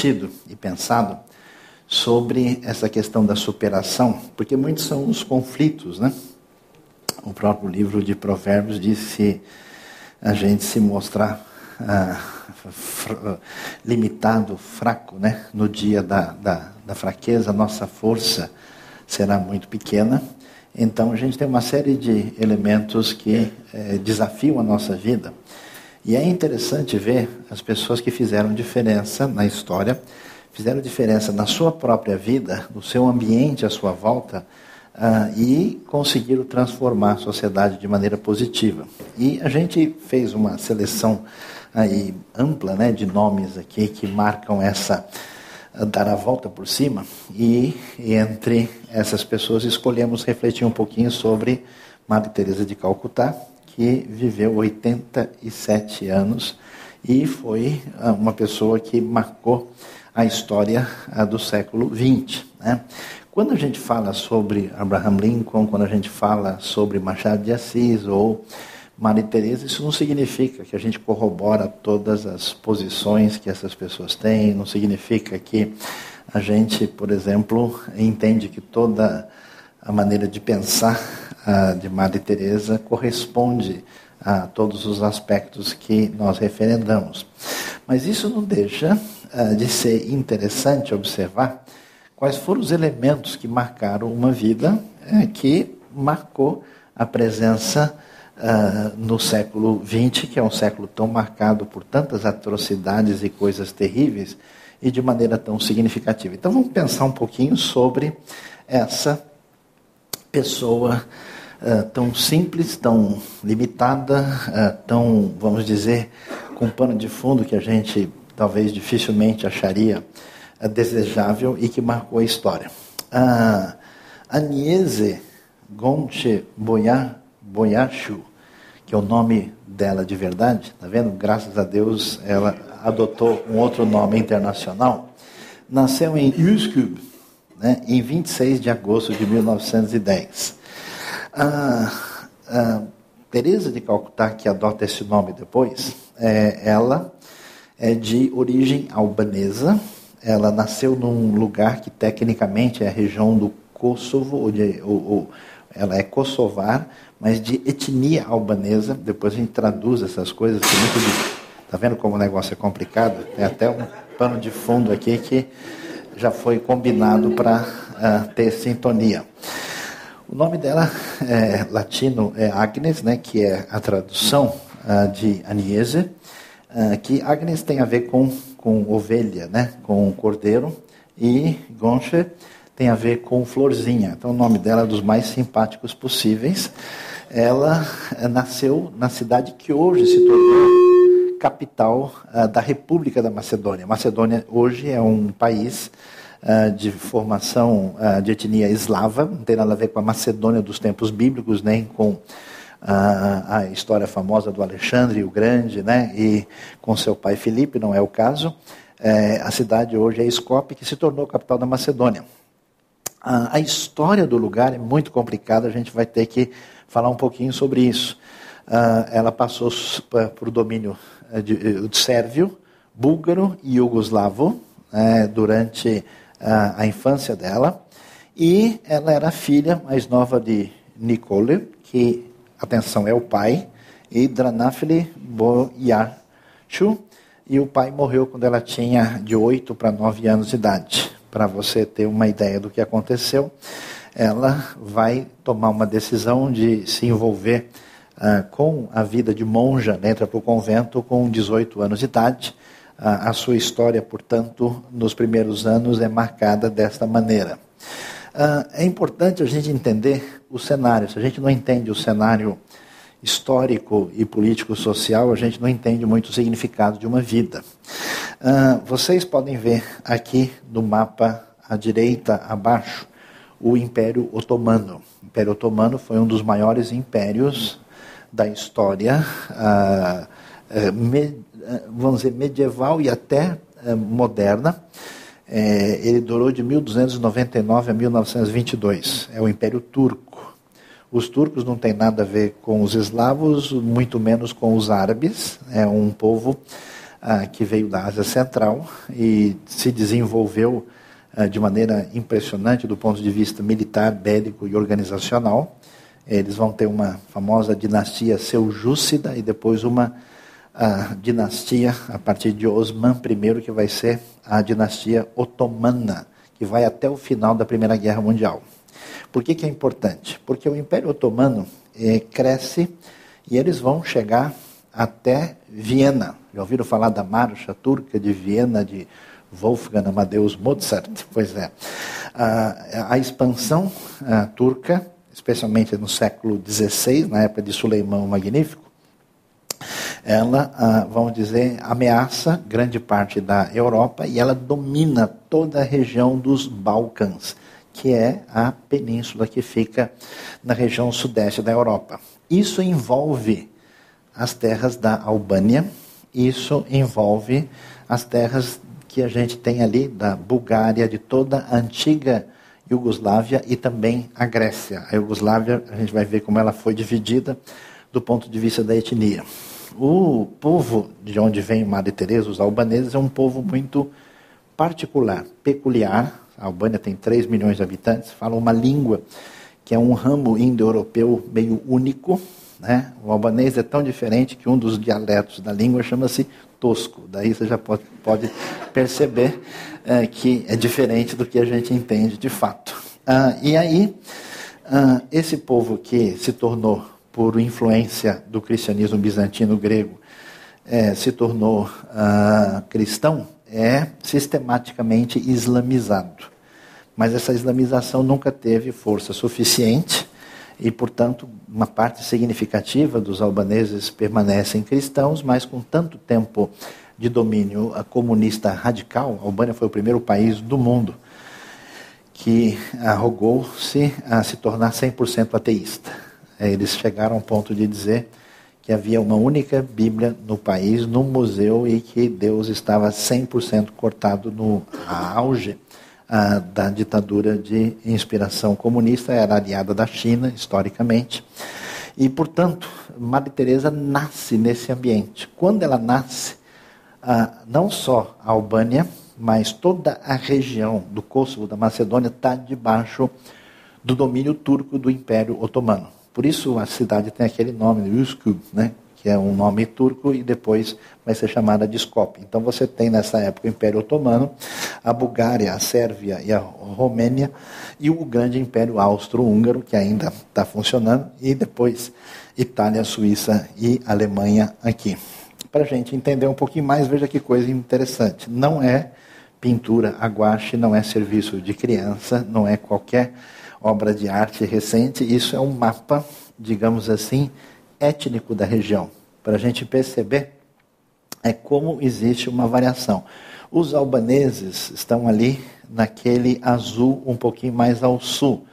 refletido e pensado sobre essa questão da superação, porque muitos são os conflitos, né? O próprio livro de Provérbios diz se a gente se mostrar ah, limitado, fraco, né? No dia da, da, da fraqueza, nossa força será muito pequena. Então a gente tem uma série de elementos que eh, desafiam a nossa vida. E é interessante ver as pessoas que fizeram diferença na história, fizeram diferença na sua própria vida, no seu ambiente à sua volta, uh, e conseguiram transformar a sociedade de maneira positiva. E a gente fez uma seleção aí ampla né, de nomes aqui que marcam essa uh, dar a volta por cima e entre essas pessoas escolhemos refletir um pouquinho sobre Madre Teresa de Calcutá, que viveu 87 anos e foi uh, uma pessoa que marcou a história do século XX. Né? Quando a gente fala sobre Abraham Lincoln, quando a gente fala sobre Machado de Assis ou Maria Teresa, isso não significa que a gente corrobora todas as posições que essas pessoas têm, não significa que a gente, por exemplo, entende que toda a maneira de pensar de Maria Teresa corresponde a todos os aspectos que nós referendamos. Mas isso não deixa uh, de ser interessante observar quais foram os elementos que marcaram uma vida é, que marcou a presença uh, no século XX, que é um século tão marcado por tantas atrocidades e coisas terríveis, e de maneira tão significativa. Então vamos pensar um pouquinho sobre essa pessoa uh, tão simples, tão limitada, uh, tão, vamos dizer, com pano de fundo que a gente talvez dificilmente acharia desejável e que marcou a história. A Agnese Gonche Boyachu, que é o nome dela de verdade, tá vendo? Graças a Deus ela adotou um outro nome internacional. Nasceu em Uskub, né, em 26 de agosto de 1910. A, a Teresa de Calcutá, que adota esse nome depois, é, ela é de origem albanesa, ela nasceu num lugar que tecnicamente é a região do Kosovo, ou, ou, ou ela é kosovar, mas de etnia albanesa. Depois a gente traduz essas coisas. Tem muito de, tá vendo como o negócio é complicado? Tem até um pano de fundo aqui que já foi combinado para uh, ah, ter sintonia. O nome dela é, latino é Agnes, né, que é a tradução uh, de Agnese, uh, que Agnes tem a ver com com ovelha, né? com cordeiro, e Gonche tem a ver com florzinha. Então o nome dela é dos mais simpáticos possíveis. Ela eh, nasceu na cidade que hoje se tornou capital uh, da República da Macedônia. Macedônia hoje é um país uh, de formação uh, de etnia eslava, não tem nada a ver com a Macedônia dos tempos bíblicos, nem com a, a história famosa do Alexandre o Grande, né? E com seu pai Filipe, não é o caso. É, a cidade hoje é Escope, que se tornou capital da Macedônia. A, a, história do lugar é muito complicada, a gente vai ter que falar um pouquinho sobre isso. Uh, ela passou por domínio eh, de, eh, de sérvio, búlgaro e iugoslavo né, durante a infância dela. E ela era filha mais nova de Nicole, que atenção, é o pai, e Dranafili Boyachu, e o pai morreu quando ela tinha de 8 para 9 anos de idade. Para você ter uma ideia do que aconteceu, ela vai tomar uma decisão de se envolver uh, com a vida de monja, né, entra para o convento com 18 anos de idade. A sua história, portanto, nos primeiros anos é marcada desta maneira. Uh, é importante a gente entender o cenário. Se a gente não entende o cenário histórico e político-social, a gente não entende muito o significado de uma vida. Uh, vocês podem ver aqui no mapa à direita, abaixo, o Império Otomano. O Império Otomano foi um dos maiores impérios da história, uh, me, vamos dizer, medieval e até moderna. É, ele durou de 1299 a 1922. É o Império Turco. Os turcos não têm nada a ver com os eslavos, muito menos com os árabes. É um povo ah, que veio da Ásia Central e se desenvolveu ah, de maneira impressionante do ponto de vista militar, bélico e organizacional. Eles vão ter uma famosa dinastia seljúcida e depois uma ah, dinastia a partir de Osman I, que vai ser a dinastia otomana, que vai até o final da Primeira Guerra Mundial. Por que, que é importante? Porque o Império Otomano eh, cresce e eles vão chegar até Viena. Já ouviram falar da marcha turca de Viena de Wolfgang Amadeus Mozart? Pois é. A, a expansão a, turca, especialmente no século XVI, na época de Suleimão Magnífico, ela, ah, vamos dizer, ameaça grande parte da Europa e ela domina toda a região dos Balcãs, que é a península que fica na região sudeste da Europa. Isso envolve as terras da Albânia, isso envolve as terras que a gente tem ali da Bulgária, de toda a antiga Iugoslávia e também a Grécia. A Iugoslávia, a gente vai ver como ela foi dividida do ponto de vista da etnia. O povo de onde vem Madre Teresa, os albaneses, é um povo muito particular, peculiar. A Albânia tem 3 milhões de habitantes, fala uma língua que é um ramo indo-europeu meio único, né? O albanês é tão diferente que um dos dialetos da língua chama-se tosco. Daí você já pode, pode perceber é, que é diferente do que a gente entende de fato. Ah, e aí, ah, esse povo que se tornou, por influência do cristianismo bizantino grego, é, se tornou ah, cristão, é sistematicamente islamizado. Mas essa islamização nunca teve força suficiente e, portanto, uma parte significativa dos albaneses permanecem cristãos, mas com tanto tempo de domínio comunista radical, a Albânia foi o primeiro país do mundo que arrogou-se a se tornar 100% ateísta. Eles chegaram ao ponto de dizer que havia uma única Bíblia no país, num museu, e que Deus estava 100% cortado no auge da ditadura de inspiração comunista, era aliada da China, historicamente. E, portanto, Madre Teresa nasce nesse ambiente. Quando ela nasce, não só a Albânia, mas toda a região do Kosovo, da Macedônia, está debaixo do domínio turco do Império Otomano. Por isso a cidade tem aquele nome, Üsküp, né? que é um nome turco e depois vai ser chamada de Skopje. Então você tem nessa época o Império Otomano, a Bulgária, a Sérvia e a Romênia e o grande Império Austro-Húngaro que ainda está funcionando e depois Itália, Suíça e Alemanha aqui. Para a gente entender um pouquinho mais, veja que coisa interessante. Não é pintura a guache, não é serviço de criança, não é qualquer obra de arte recente. Isso é um mapa, digamos assim, étnico da região, para a gente perceber é como existe uma variação. Os albaneses estão ali naquele azul um pouquinho mais ao sul.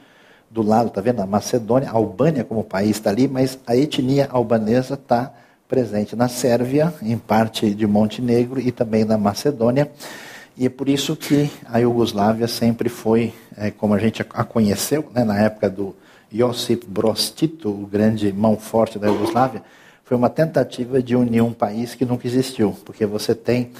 Do lado, está vendo? A Macedônia, a Albânia como país está ali, mas a etnia albanesa está presente na Sérvia, em parte de Montenegro e também na Macedônia. E é por isso que a Iugoslávia sempre foi, é, como a gente a conheceu, né, na época do Josip Broz Tito, o grande mão forte da Iugoslávia, foi uma tentativa de unir um país que nunca existiu, porque você tem,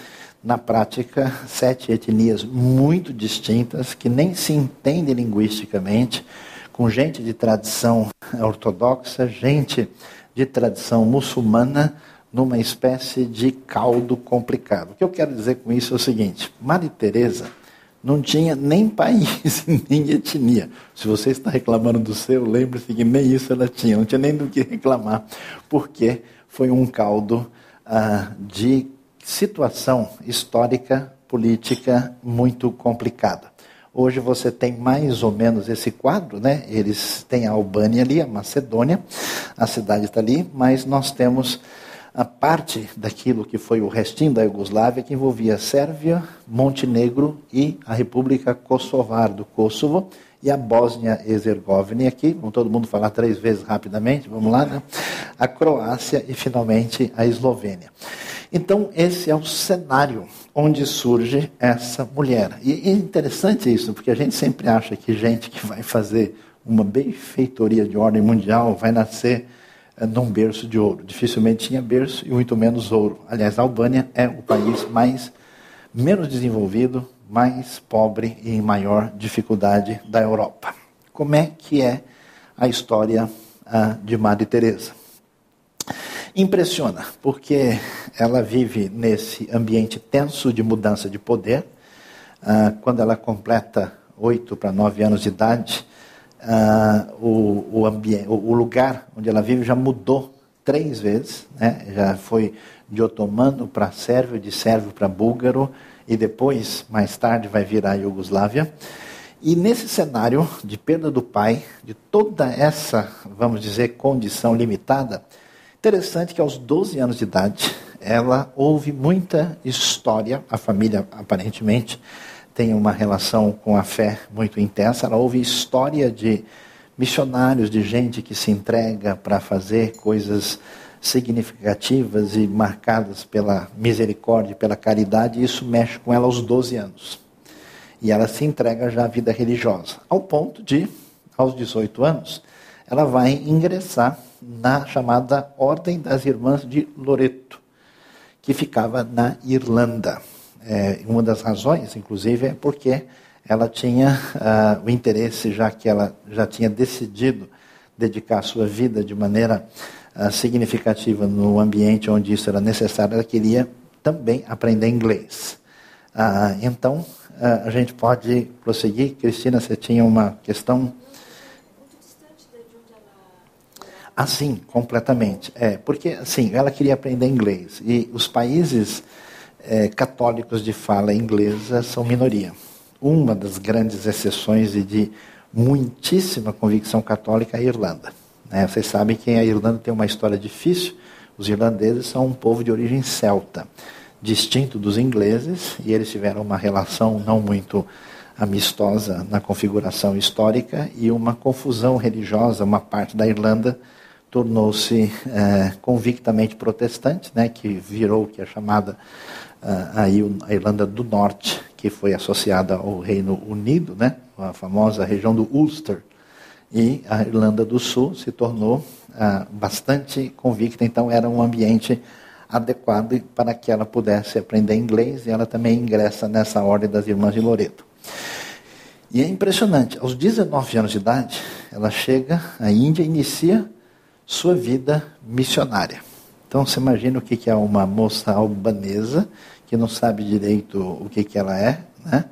na prática, sete etnias muito distintas, que nem se entendem linguisticamente, com gente de tradição ortodoxa, gente de tradição muçulmana, numa espécie de caldo complicado. O que eu quero dizer com isso é o seguinte: Maria Teresa não tinha nem país, nem etnia. Se você está reclamando do seu, lembre-se que nem isso ela tinha, não tinha nem do que reclamar, porque foi um caldo ah, de situação histórica, política muito complicada. Hoje você tem mais ou menos esse quadro, né? Eles têm a Albânia ali, a Macedônia, a cidade está ali, mas nós temos a parte daquilo que foi o restinho da Iugoslávia, que envolvia Sérvia, Montenegro e a República Kosovar do Kosovo e a Bósnia-Herzegovina. E aqui, vamos todo mundo falar três vezes rapidamente, vamos lá, né? A Croácia e finalmente a Eslovênia. Então, esse é o cenário onde surge essa mulher. E é interessante isso, porque a gente sempre acha que gente que vai fazer uma benfeitoria de ordem mundial vai nascer num berço de ouro. Dificilmente tinha berço e muito menos ouro. Aliás, a Albânia é o país mais menos desenvolvido, mais pobre e em maior dificuldade da Europa. Como é que é a história uh, de Madre Teresa? Impressiona, porque ela vive nesse ambiente tenso de mudança de poder. Uh, quando ela completa oito para nove anos de idade, uh, o, o, ambiente, o, lugar onde ela vive já mudou três vezes. Né? Já foi de otomano para sérvio, de sérvio para búlgaro, e depois, mais tarde, vai virar a Iugoslávia. E nesse cenário de perda do pai, de toda essa, vamos dizer, condição limitada, interessante que aos 12 anos de idade, ela ouve muita história, a família aparentemente tem uma relação com a fé muito intensa, ela ouve história de missionários, de gente que se entrega para fazer coisas significativas e marcadas pela misericórdia, pela caridade, e isso mexe com ela aos 12 anos. E ela se entrega já à vida religiosa, ao ponto de, aos 18 anos, ela vai ingressar na chamada Ordem das Irmãs de Loreto, que ficava na Irlanda. É, uma das razões, inclusive, é porque ela tinha uh, o interesse, já que ela já tinha decidido dedicar sua vida de maneira uh, significativa no ambiente onde isso era necessário, ela queria também aprender inglês. Uh, então, a gente pode prosseguir. Cristina, você tinha uma questão? Ah, sim, completamente. É, porque, assim, ela queria aprender inglês. E os países é, católicos de fala inglesa são minoria. Uma das grandes exceções e de muitíssima convicção católica é a Irlanda. Né? Vocês sabem que a Irlanda tem uma história difícil. Os irlandeses são um povo de origem celta, distinto dos ingleses, e eles tiveram uma relação não muito amistosa na configuração histórica e uma confusão religiosa. Uma parte da Irlanda tornou-se é, convictamente protestante, né, que virou o que é chamada uh, a Irlanda do Norte, que foi associada ao Reino Unido, né, a famosa região do Ulster, e a Irlanda do Sul se tornou uh, bastante convicta, então era um ambiente adequado para que ela pudesse aprender inglês e ela também ingressa nessa ordem das Irmãs de Loreto. E é impressionante, aos 19 anos de idade, ela chega à Índia e inicia sua vida missionária. Então você imagina o que é uma moça albanesa que não sabe direito o que, ela é, né?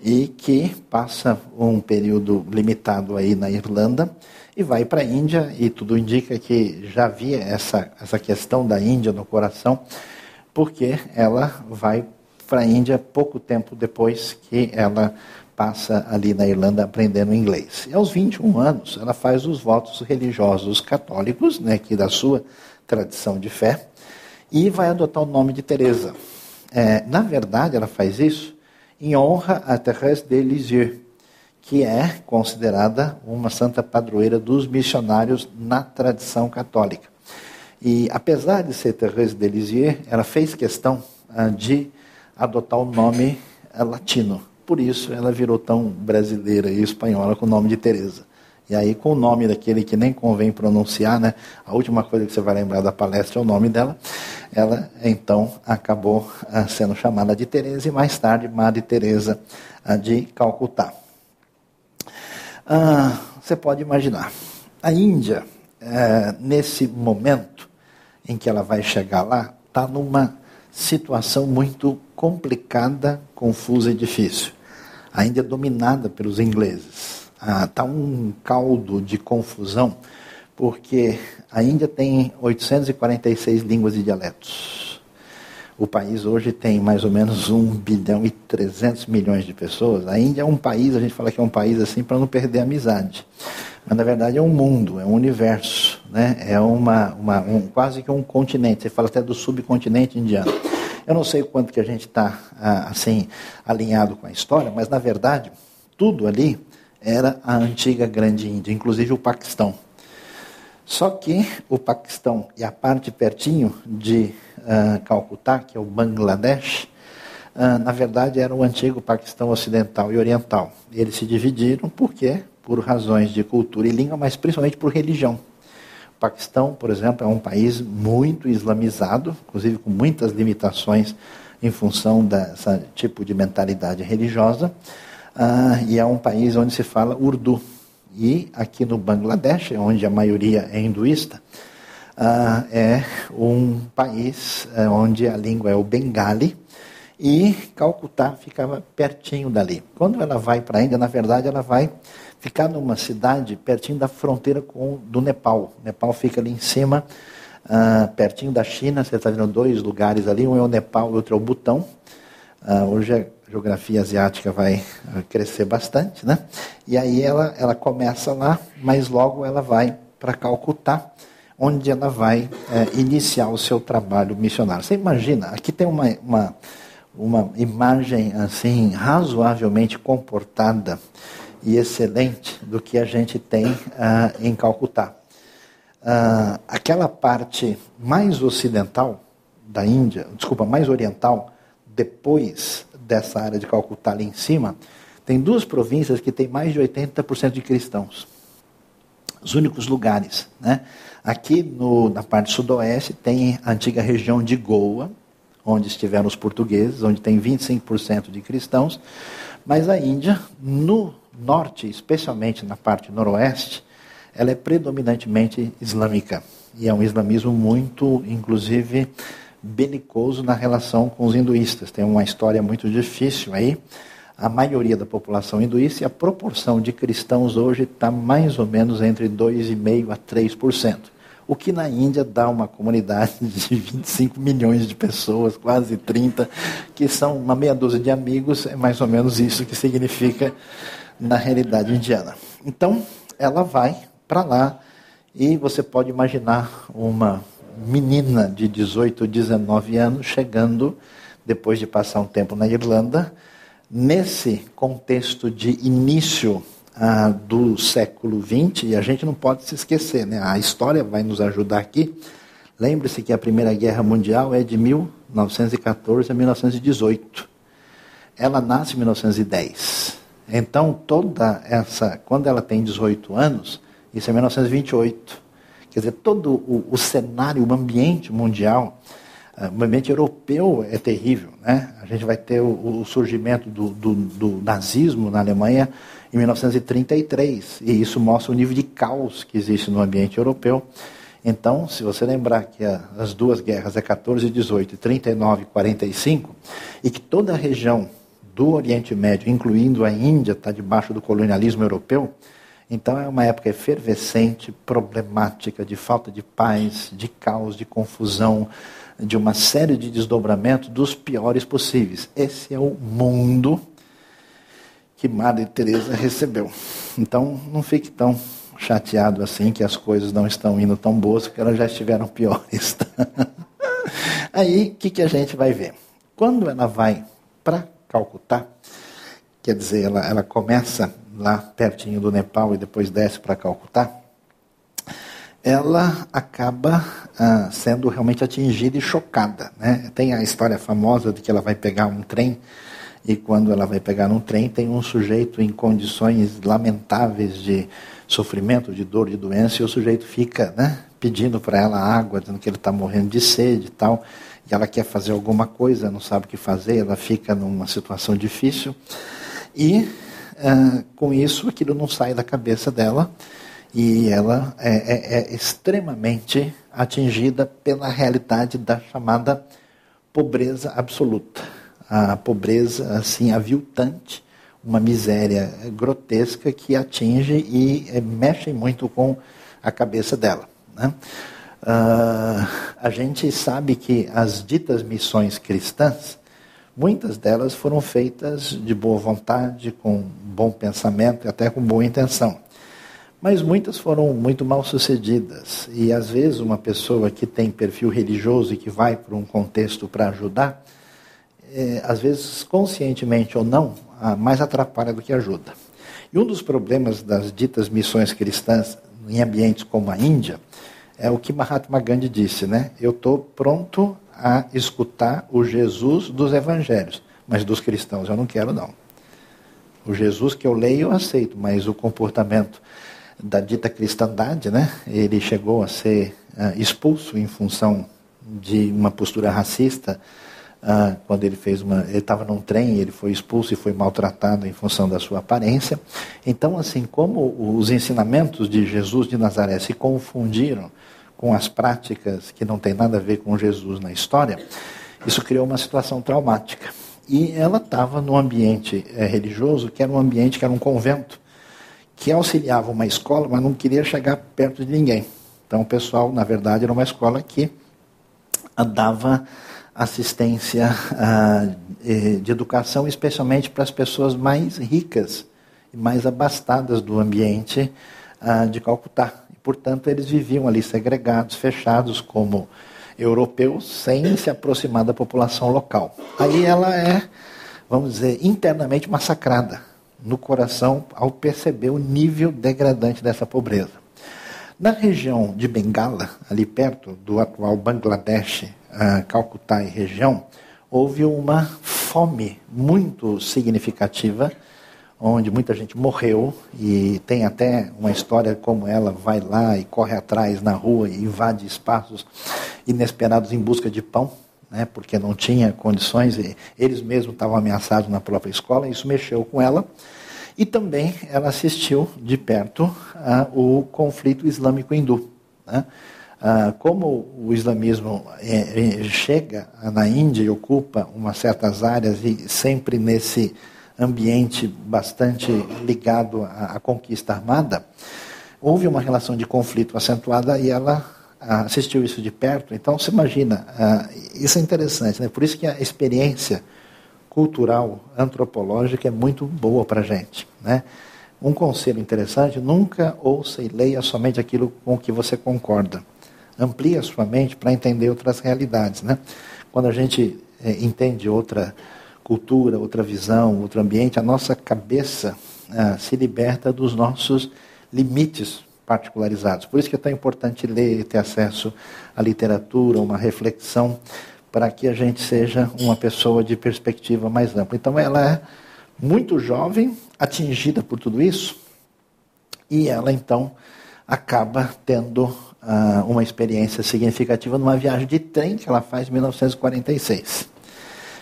e que passa um período limitado aí na Irlanda e vai para a Índia e tudo indica que já havia essa, essa questão da Índia no coração, porque ela vai para a Índia pouco tempo depois que ela passa ali na Irlanda aprendendo inglês. E aos 21 anos, ela faz os votos religiosos católicos, né, que da sua tradição de fé, e vai adotar o nome de Teresa. É, na verdade, ela faz isso em honra a Thérèse de Lisieux, que é considerada uma santa padroeira dos missionários na tradição católica. E apesar de ser Thérèse de Lisieux, ela fez questão ah, de adotar o nome ah, latino, por isso ela virou tão brasileira e espanhola com o nome de Teresa. E aí, com o nome daquele que nem convém pronunciar, né? A última coisa que você vai lembrar da palestra é o nome dela. Ela, então, acabou ah, sendo chamada de Teresa e mais tarde Madre Teresa ah, de Calcutá. Ah, você pode imaginar, a Índia, eh, nesse momento em que ela vai chegar lá, está numa situação muito complicada, confusa e difícil ainda é dominada pelos ingleses. Está ah, um caldo de confusão, porque a Índia tem 846 línguas e dialetos. O país hoje tem mais ou menos 1 bilhão e 300 milhões de pessoas. A Índia é um país, a gente fala que é um país assim para não perder a amizade. Mas na verdade é um mundo, é um universo, né? é uma, uma um, quase que um continente. Você fala até do subcontinente indiano. Eu não sei quanto que a gente está ah, assim alinhado com a história, mas na verdade tudo ali era a antiga Grande Índia, inclusive o Paquistão. Só que o Paquistão e a parte pertinho de uh, Calcutá, que é o Bangladesh, uh, na verdade era o antigo Paquistão Ocidental e Oriental. Eles se dividiram por quê? Por razões de cultura e língua, mas principalmente por religião. Paquistão, por exemplo, é um país muito islamizado, inclusive com muitas limitações em função desse tipo de mentalidade religiosa, uh, e é um país onde se fala urdu. E aqui no Bangladesh, onde a maioria é hinduísta, uh, é um país uh, onde a língua é o bengali, e Calcutá ficava pertinho dali. Quando ela vai para a Índia, na verdade, ela vai ficar numa cidade pertinho da fronteira com do Nepal. O Nepal fica ali em cima, uh, pertinho da China. Você está vendo dois lugares ali, um é o Nepal e outro é o Butão. Uh, hoje a geografia asiática vai crescer bastante, né? E aí ela, ela começa lá, mas logo ela vai para Calcutá, onde ela vai eh, iniciar o seu trabalho missionário. Você imagina, aqui tem uma, uma uma imagem assim razoavelmente comportada e excelente do que a gente tem uh, em Calcutá. Uh, aquela parte mais ocidental da Índia, desculpa, mais oriental, depois dessa área de Calcutá ali em cima, tem duas províncias que têm mais de 80% de cristãos. Os únicos lugares. Né? Aqui no, na parte sudoeste tem a antiga região de Goa, onde estiveram os portugueses, onde tem 25% de cristãos, mas a Índia, no norte, especialmente na parte noroeste, ela é predominantemente islâmica. E é um islamismo muito, inclusive, belicoso na relação com os hinduístas. Tem uma história muito difícil aí. A maioria da população hinduísta e a proporção de cristãos hoje está mais ou menos entre 2,5% a 3% o que na Índia dá uma comunidade de 25 milhões de pessoas, quase 30, que são uma meia dúzia de amigos, é mais ou menos isso que significa na realidade indiana. Então, ela vai para lá e você pode imaginar uma menina de 18, 19 anos chegando, depois de passar um tempo na Irlanda, nesse contexto de início ah, do século XX, e a gente não pode se esquecer, né? a história vai nos ajudar aqui. Lembre-se que a Primeira Guerra Mundial é de 1914 a 1918. Ela nasce em 1910. Então, toda essa. Quando ela tem 18 anos, isso é 1928. Quer dizer, todo o, o cenário, o ambiente mundial, uh, o ambiente europeu é terrível. Né? A gente vai ter o, o surgimento do, do, do nazismo na Alemanha em 1933. E isso mostra o nível de caos que existe no ambiente europeu. Então, se você lembrar que as duas guerras é 14 e 18, 39 e 45, e que toda a região do Oriente Médio, incluindo a Índia, está debaixo do colonialismo europeu, então é uma época efervescente, problemática, de falta de paz, de caos, de confusão, de uma série de desdobramentos dos piores possíveis. Esse é o mundo que Madre Teresa recebeu. Então, não fique tão chateado assim que as coisas não estão indo tão boas, porque elas já estiveram piores. Aí, o que, que a gente vai ver? Quando ela vai para Calcutá, quer dizer, ela, ela começa lá pertinho do Nepal e depois desce para Calcutá, ela acaba ah, sendo realmente atingida e chocada. Né? Tem a história famosa de que ela vai pegar um trem e quando ela vai pegar um trem, tem um sujeito em condições lamentáveis de sofrimento, de dor, de doença, e o sujeito fica né, pedindo para ela água, dizendo que ele está morrendo de sede e tal, e ela quer fazer alguma coisa, não sabe o que fazer, ela fica numa situação difícil, e uh, com isso aquilo não sai da cabeça dela, e ela é, é, é extremamente atingida pela realidade da chamada pobreza absoluta a pobreza assim aviltante, uma miséria grotesca que atinge e é, mexe muito com a cabeça dela. Né? Uh, a gente sabe que as ditas missões cristãs, muitas delas foram feitas de boa vontade, com bom pensamento e até com boa intenção. Mas muitas foram muito mal sucedidas. E às vezes uma pessoa que tem perfil religioso e que vai para um contexto para ajudar, é, às vezes conscientemente ou não, mais atrapalha do que ajuda. E um dos problemas das ditas missões cristãs em ambientes como a Índia é o que Mahatma Gandhi disse, né? Eu estou pronto a escutar o Jesus dos evangelhos, mas dos cristãos eu não quero não. O Jesus que eu leio eu aceito, mas o comportamento da dita cristandade, né? Ele chegou a ser uh, expulso em função de uma postura racista uh, quando ele fez uma, ele estava num trem, ele foi expulso e foi maltratado em função da sua aparência. Então, assim como os ensinamentos de Jesus de Nazaré se confundiram com as práticas que não tem nada a ver com Jesus na história, isso criou uma situação traumática. E ela estava num ambiente é, religioso que era um ambiente que era um convento que auxiliava uma escola, mas não queria chegar perto de ninguém. Então, o pessoal, na verdade, era uma escola que dava assistência uh, de educação, especialmente para as pessoas mais ricas e mais abastadas do ambiente uh, de Calcutá. Portanto, eles viviam ali segregados, fechados como europeus, sem se aproximar da população local. Aí ela é, vamos dizer, internamente massacrada no coração ao perceber o nível degradante dessa pobreza. Na região de Bengala, ali perto do atual Bangladesh, Calcutá e região, houve uma fome muito significativa, onde muita gente morreu e tem até uma história como ela vai lá e corre atrás na rua e invade espaços inesperados em busca de pão, né, porque não tinha condições e eles mesmos estavam ameaçados na própria escola, isso mexeu com ela. E também ela assistiu de perto uh, o conflito islâmico hindu. Né? Uh, como o islamismo é, é, chega na Índia e ocupa umas certas áreas e sempre nesse ambiente bastante ligado à, à conquista armada, houve uma relação de conflito acentuada e ela uh, assistiu isso de perto. Então, você imagina, isso é interessante, né? por isso que a experiência cultural, antropológica é muito boa para a gente. Né? Um conselho interessante: nunca ouça e leia somente aquilo com o que você concorda. Amplie a sua mente para entender outras realidades. Né? Quando a gente é, entende outra cultura, outra visão, outro ambiente, a nossa cabeça ah, se liberta dos nossos limites particularizados. Por isso que é tão importante ler, ter acesso à literatura, uma reflexão para que a gente seja uma pessoa de perspectiva mais ampla. Então, ela é muito jovem, atingida por tudo isso, e ela então acaba tendo uh, uma experiência significativa numa viagem de trem que ela faz em 1946.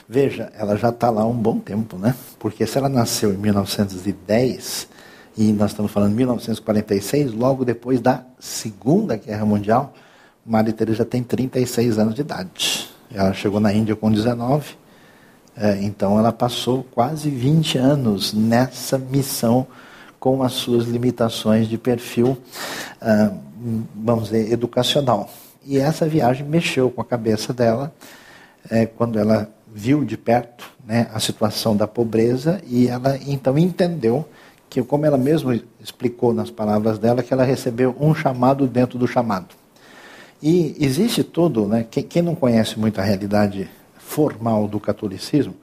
Veja, ela já está lá um bom tempo, né? Porque se ela nasceu em 1910 e nós estamos falando de 1946, logo depois da Segunda Guerra Mundial, Maria Teresa tem 36 anos de idade. Ela chegou na Índia com 19, é, então ela passou quase 20 anos nessa missão com as suas limitações de perfil, ah, vamos dizer, educacional. E essa viagem mexeu com a cabeça dela é, quando ela viu de perto né, a situação da pobreza e ela então entendeu que, como ela mesma explicou nas palavras dela, que ela recebeu um chamado dentro do chamado. E existe todo, né, quem, quem não conhece muito a realidade formal do catolicismo,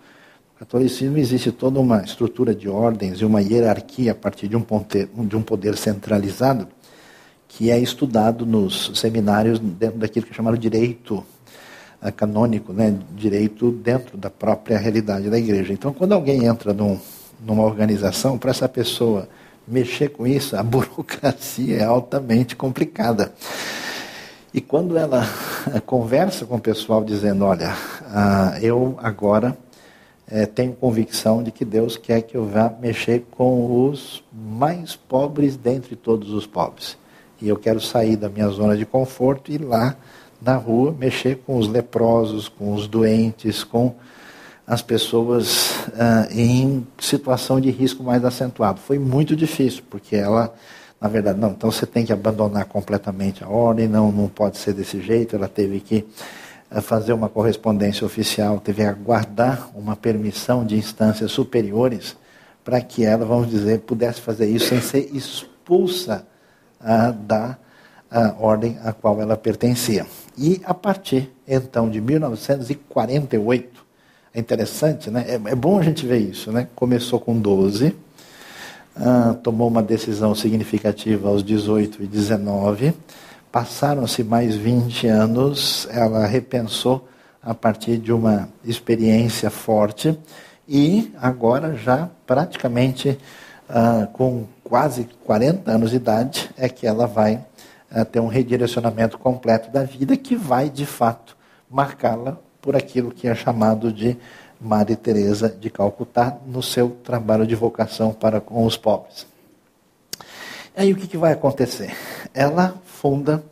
no catolicismo existe toda uma estrutura de ordens e uma hierarquia a partir de um, poder, de um poder centralizado que é estudado nos seminários dentro daquilo que é chamado direito canônico, né, direito dentro da própria realidade da igreja. Então, quando alguém entra num, numa organização, para essa pessoa mexer com isso, a burocracia é altamente complicada. E quando ela conversa com o pessoal dizendo, olha, ah, eu agora é, tenho convicção de que Deus quer que eu vá mexer com os mais pobres dentre todos os pobres. E eu quero sair da minha zona de conforto e ir lá na rua mexer com os leprosos, com os doentes, com as pessoas ah, em situação de risco mais acentuado. Foi muito difícil, porque ela na verdade, não, então você tem que abandonar completamente a ordem, não, não pode ser desse jeito. Ela teve que eh, fazer uma correspondência oficial, teve que aguardar uma permissão de instâncias superiores para que ela, vamos dizer, pudesse fazer isso sem ser expulsa ah, da ah, ordem a qual ela pertencia. E a partir, então, de 1948, é interessante, né? É, é bom a gente ver isso, né? Começou com 12, ah, tomou uma decisão significativa aos 18 e 19. Passaram-se mais 20 anos, ela repensou a partir de uma experiência forte e agora já praticamente ah, com quase 40 anos de idade, é que ela vai uh, ter um redirecionamento completo da vida que vai, de fato, marcá-la por aquilo que é chamado de Maria Teresa de Calcutá no seu trabalho de vocação para com os pobres. Aí o que, que vai acontecer? Ela funda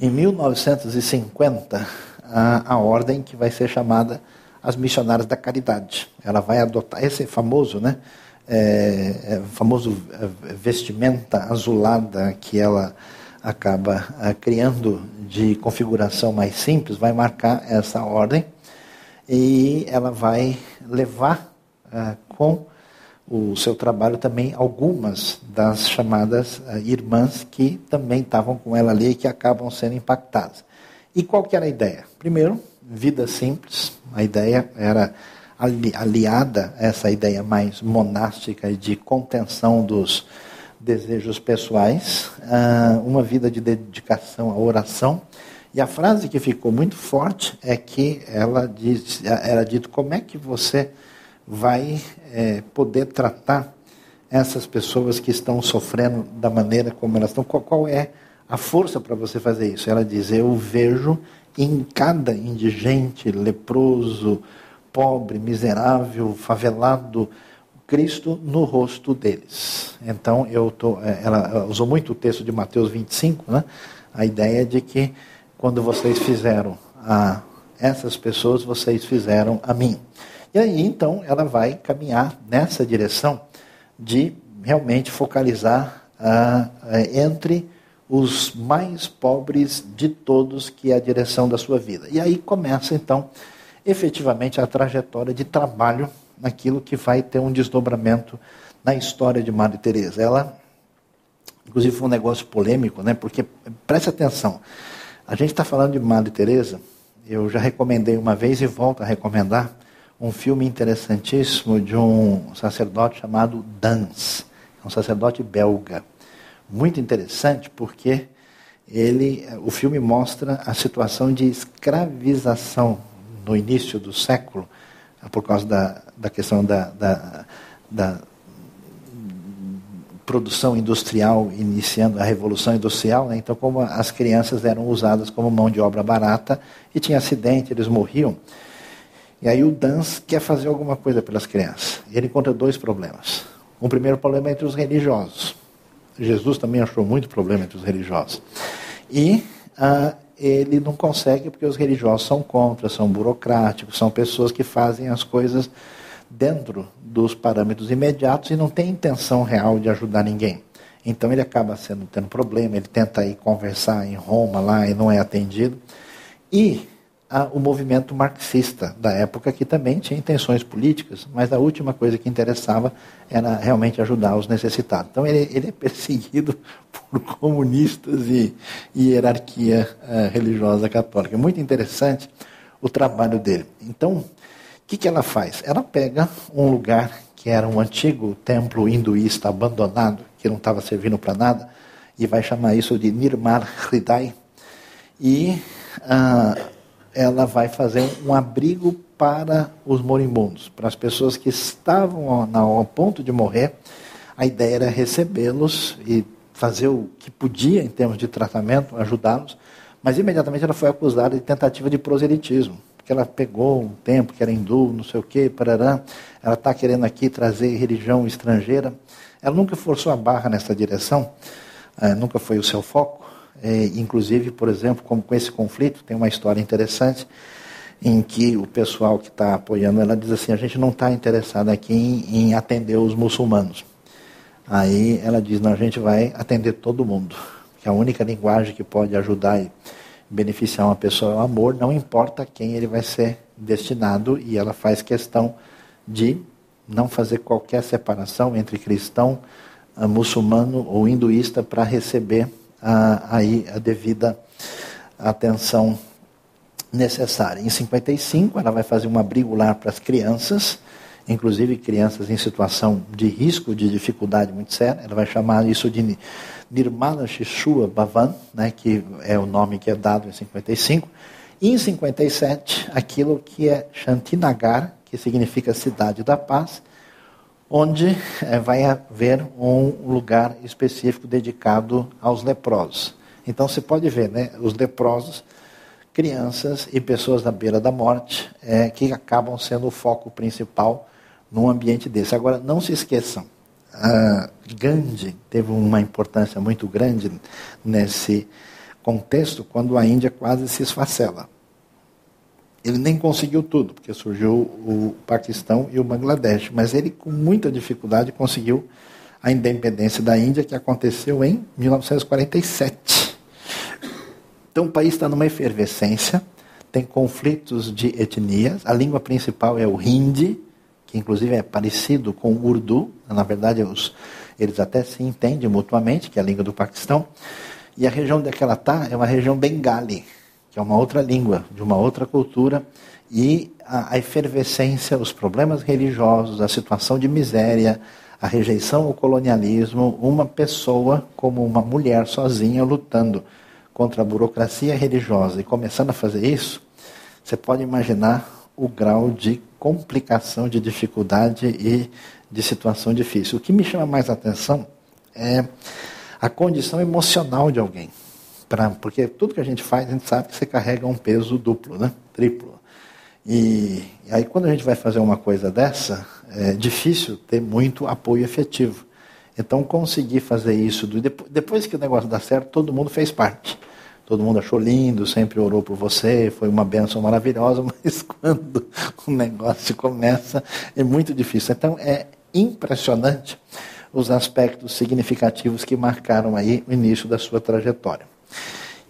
em 1950 a, a ordem que vai ser chamada as missionárias da caridade. Ela vai adotar esse famoso, né? É, é, famoso vestimenta azulada que ela acaba é, criando de configuração mais simples, vai marcar essa ordem e ela vai levar é, com o seu trabalho também algumas das chamadas uh, irmãs que também estavam com ela ali e que acabam sendo impactadas. E qual que era a ideia? Primeiro, vida simples. A ideia era ali, aliada a essa ideia mais monástica de contenção dos desejos pessoais, uh, uma vida de dedicação à oração. E a frase que ficou muito forte é que ela diz, era dito como é que você vai é, poder tratar essas pessoas que estão sofrendo da maneira como elas estão? Qual, qual é a força para você fazer isso? Ela diz: Eu vejo em cada indigente, leproso, pobre, miserável, favelado, Cristo no rosto deles. Então, eu tô, é, ela usou muito o texto de Mateus 25, né? a ideia de que quando vocês fizeram a essas pessoas, vocês fizeram a mim. E aí, então, ela vai caminhar nessa direção de realmente focalizar entre os mais pobres de todos, que é a direção da sua vida. E aí começa, então, efetivamente a trajetória de trabalho naquilo que vai ter um desdobramento na história de Madre Teresa. Ela, inclusive, foi um negócio polêmico, né? Porque preste atenção, a gente está falando de Madre Teresa. Eu já recomendei uma vez e volto a recomendar um filme interessantíssimo de um sacerdote chamado Dans, um sacerdote belga. Muito interessante porque ele, o filme mostra a situação de escravização no início do século, por causa da, da questão da, da, da produção industrial iniciando a revolução industrial, né? então como as crianças eram usadas como mão de obra barata e tinha acidente, eles morriam. E aí o Dans quer fazer alguma coisa pelas crianças. E ele encontra dois problemas. Um primeiro problema é entre os religiosos. Jesus também achou muito problema entre os religiosos. E ah, ele não consegue porque os religiosos são contra, são burocráticos, são pessoas que fazem as coisas dentro dos parâmetros imediatos e não tem intenção real de ajudar ninguém. Então ele acaba sendo tendo problema, ele tenta ir conversar em Roma lá e não é atendido. E o movimento marxista da época, que também tinha intenções políticas, mas a última coisa que interessava era realmente ajudar os necessitados. Então ele, ele é perseguido por comunistas e, e hierarquia uh, religiosa católica. Muito interessante o trabalho dele. Então, que, que ela faz? Ela pega um lugar que era um antigo templo hinduísta abandonado, que não estava servindo para nada, e vai chamar isso de Nirmal Hridai, e uh, ela vai fazer um abrigo para os moribundos, para as pessoas que estavam ao, ponto de morrer. A ideia era recebê-los e fazer o que podia em termos de tratamento, ajudá-los, mas imediatamente ela foi acusada de tentativa de proselitismo, porque ela pegou um tempo que era hindu, não sei o quê, parará, ela está querendo aqui trazer religião estrangeira. Ela nunca forçou a barra nessa direção, eh, nunca foi o seu foco, é, inclusive, por exemplo, como com esse conflito, tem uma história interessante em que o pessoal que está apoiando ela diz assim: a gente não está interessado aqui em, em, atender os muçulmanos. Aí ela diz: não, a gente vai atender todo mundo, que a única linguagem que pode ajudar e beneficiar uma pessoa é o amor, não importa quem ele vai ser destinado, e ela faz questão de não fazer qualquer separação entre cristão, muçulmano ou hinduísta para receber a, aí a devida atenção necessária. Em 55, ela vai fazer um abrigo lá para as crianças, inclusive crianças em situação de risco, de dificuldade muito séria. Ela vai chamar isso de Nirmala Shishua Bhavan, né, que é o nome que é dado em 55. E em 57, aquilo que é Shantinagar, que significa Cidade da Paz, onde é, vai haver um lugar específico dedicado aos leprosos. Então você pode ver, né, os leprosos, crianças e pessoas na beira da morte, é, que acabam sendo o foco principal num ambiente desse. Agora, não se esqueçam, Gandhi teve uma importância muito grande nesse contexto quando a Índia quase se esfacela. Ele nem conseguiu tudo, porque surgiu o Paquistão e o Bangladesh, mas ele, com muita dificuldade, conseguiu a independência da Índia, que aconteceu em 1947. Então, o país está numa efervescência, tem conflitos de etnias, a língua principal é o hindi, que inclusive é parecido com o urdu, na verdade os, eles até se entendem mutuamente, que é a língua do Paquistão, e a região daquela tá é uma região bengali, que é uma outra língua, de uma outra cultura, e a, a efervescência, os problemas religiosos, a situação de miséria, a rejeição ao colonialismo, uma pessoa como uma mulher sozinha lutando contra a burocracia religiosa. E começando a fazer isso, você pode imaginar o grau de complicação, de dificuldade e de situação difícil. O que me chama mais atenção é a condição emocional de alguém. Pra, porque tudo que a gente faz, a gente sabe que você carrega um peso duplo, né? triplo. E, e aí, quando a gente vai fazer uma coisa dessa, é difícil ter muito apoio efetivo. Então, conseguir fazer isso, do, depois que o negócio dá certo, todo mundo fez parte. Todo mundo achou lindo, sempre orou por você, foi uma benção maravilhosa, mas quando o negócio começa, é muito difícil. Então, é impressionante os aspectos significativos que marcaram aí o início da sua trajetória.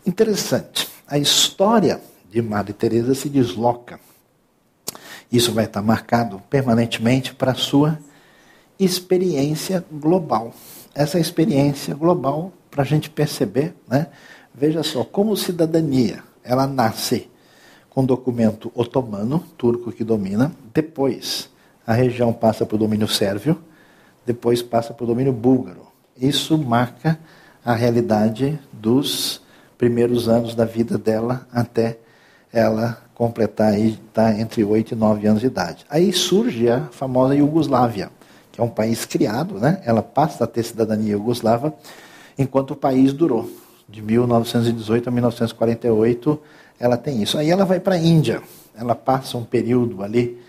Interessante. A história de Madre Teresa se desloca. Isso vai estar marcado permanentemente para a sua experiência global. Essa experiência global, para a gente perceber, né? Veja só, como cidadania, ela nasce com documento otomano, turco que domina, depois a região passa para o domínio sérvio, depois passa para o domínio búlgaro. Isso marca a realidade dos primeiros anos da vida dela até ela completar aí, tá, entre 8 e 9 anos de idade. Aí surge a famosa Iugoslávia, que é um país criado, né? ela passa a ter cidadania iugoslava enquanto o país durou. De 1918 a 1948 ela tem isso. Aí ela vai para a Índia, ela passa um período ali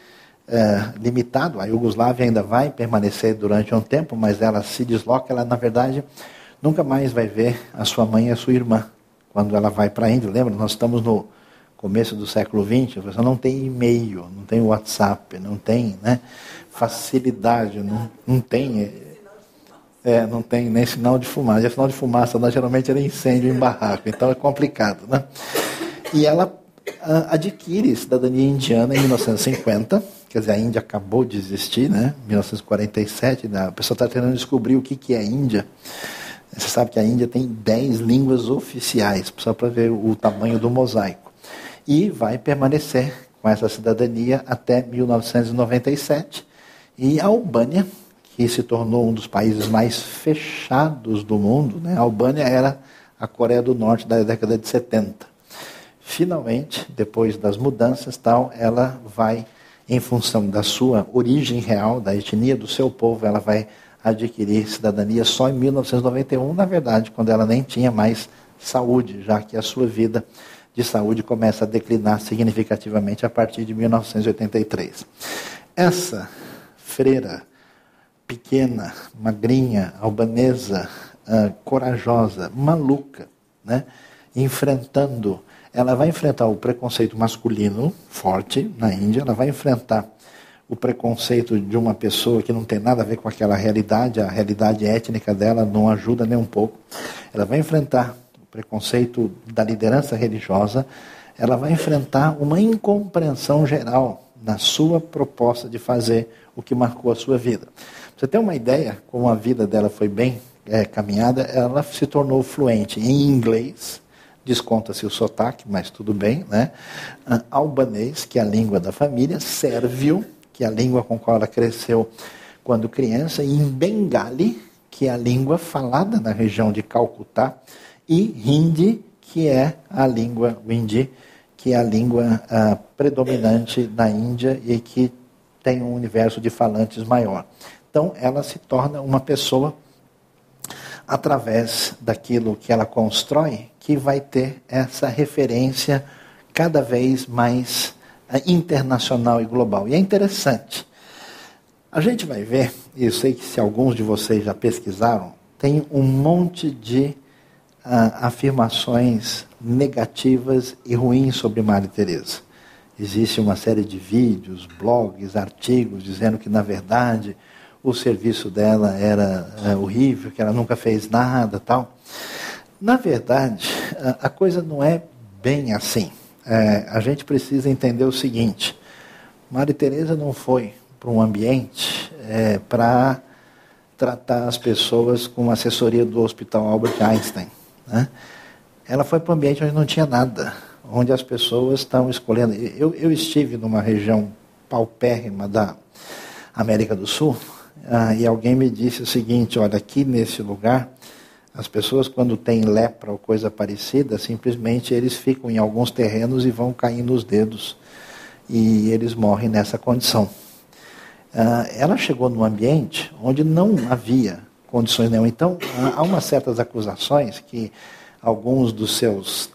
é, limitado, a Iugoslávia ainda vai permanecer durante um tempo, mas ela se desloca, ela na verdade nunca mais vai ver a sua mãe e a sua irmã quando ela vai para a Índia. Lembra, nós estamos no começo do século XX, pessoa não tem e-mail, não tem WhatsApp, não tem né, facilidade, não, não tem. É, não tem nem sinal de fumaça. E sinal de fumaça nós, geralmente era incêndio em barraco, então é complicado. Né? E ela ah, adquire cidadania indiana em 1950, quer dizer, a Índia acabou de existir, né? 1947, né? a pessoa está tentando descobrir o que, que é Índia. Você sabe que a Índia tem 10 línguas oficiais, só para ver o tamanho do mosaico. E vai permanecer com essa cidadania até 1997. E a Albânia, que se tornou um dos países mais fechados do mundo, né? a Albânia era a Coreia do Norte da década de 70. Finalmente, depois das mudanças, tal, ela vai, em função da sua origem real, da etnia do seu povo, ela vai adquirir cidadania só em 1991, na verdade, quando ela nem tinha mais saúde, já que a sua vida de saúde começa a declinar significativamente a partir de 1983. Essa freira pequena, magrinha, albanesa, uh, corajosa, maluca, né? enfrentando, ela vai enfrentar o preconceito masculino forte na Índia, ela vai enfrentar o preconceito de uma pessoa que não tem nada a ver com aquela realidade, a realidade étnica dela não ajuda nem um pouco. Ela vai enfrentar o preconceito da liderança religiosa, ela vai enfrentar uma incompreensão geral na sua proposta de fazer o que marcou a sua vida. Você ter uma ideia como a vida dela foi bem é, caminhada, ela se tornou fluente em inglês, desconta-se o sotaque, mas tudo bem, né? Albanês, que é a língua da família, sérvio, que é a língua com qual ela cresceu quando criança, e em Bengali, que é a língua falada na região de Calcutá, e Hindi, que é a língua, o Hindi, que é a língua uh, predominante na Índia e que tem um universo de falantes maior. Então, ela se torna uma pessoa através daquilo que ela constrói que vai ter essa referência cada vez mais eh, internacional e global. E é interessante. A gente vai ver, e eu sei que se alguns de vocês já pesquisaram, tem um monte de uh, afirmações negativas e ruins sobre Maria Teresa. Existe uma série de vídeos, blogs, artigos dizendo que na verdade o serviço dela era uh, horrível, que ela nunca fez nada, tal. Na verdade, a, a coisa não é bem assim. É, a gente precisa entender o seguinte: Maria Teresa não foi para um ambiente é, para tratar as pessoas com assessoria do Hospital Albert Einstein. Né? Ela foi para um ambiente onde não tinha nada, onde as pessoas estão escolhendo. Eu, eu estive numa região paupérrima da América do Sul ah, e alguém me disse o seguinte: olha, aqui nesse lugar as pessoas, quando têm lepra ou coisa parecida, simplesmente eles ficam em alguns terrenos e vão caindo os dedos. E eles morrem nessa condição. Uh, ela chegou num ambiente onde não havia condições nenhuma. Então, há umas certas acusações que alguns dos seus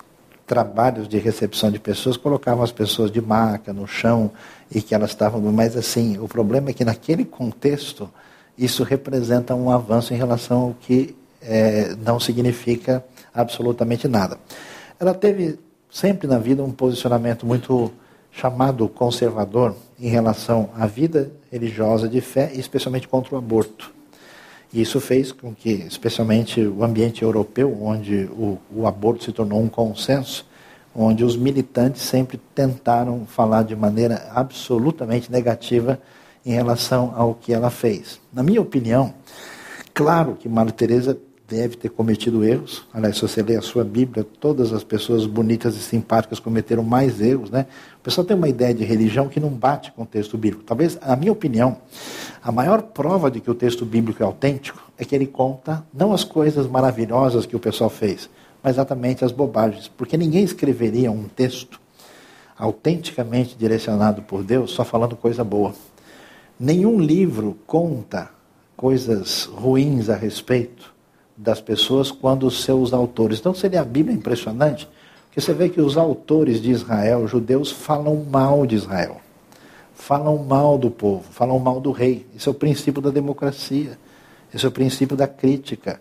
trabalhos de recepção de pessoas colocavam as pessoas de maca no chão e que elas estavam. Mas, assim, o problema é que naquele contexto isso representa um avanço em relação ao que é, não significa absolutamente nada. Ela teve sempre na vida um posicionamento muito chamado conservador em relação à vida religiosa de fé, especialmente contra o aborto. E isso fez com que, especialmente o ambiente europeu, onde o, o aborto se tornou um consenso, onde os militantes sempre tentaram falar de maneira absolutamente negativa em relação ao que ela fez. Na minha opinião, claro que Maria Teresa deve ter cometido erros. Aliás, se você lê a sua Bíblia, todas as pessoas bonitas e simpáticas cometeram mais erros, né? O pessoal tem uma ideia de religião que não bate com o texto bíblico. Talvez, a minha opinião, a maior prova de que o texto bíblico é autêntico é que ele conta não as coisas maravilhosas que o pessoal fez, exatamente as bobagens. Porque ninguém escreveria um texto autenticamente direcionado por Deus só falando coisa boa. Nenhum livro conta coisas ruins a respeito das pessoas quando os seus autores. Então seria a Bíblia impressionante, porque você vê que os autores de Israel, judeus, falam mal de Israel. Falam mal do povo, falam mal do rei. Esse é o princípio da democracia. Esse é o princípio da crítica.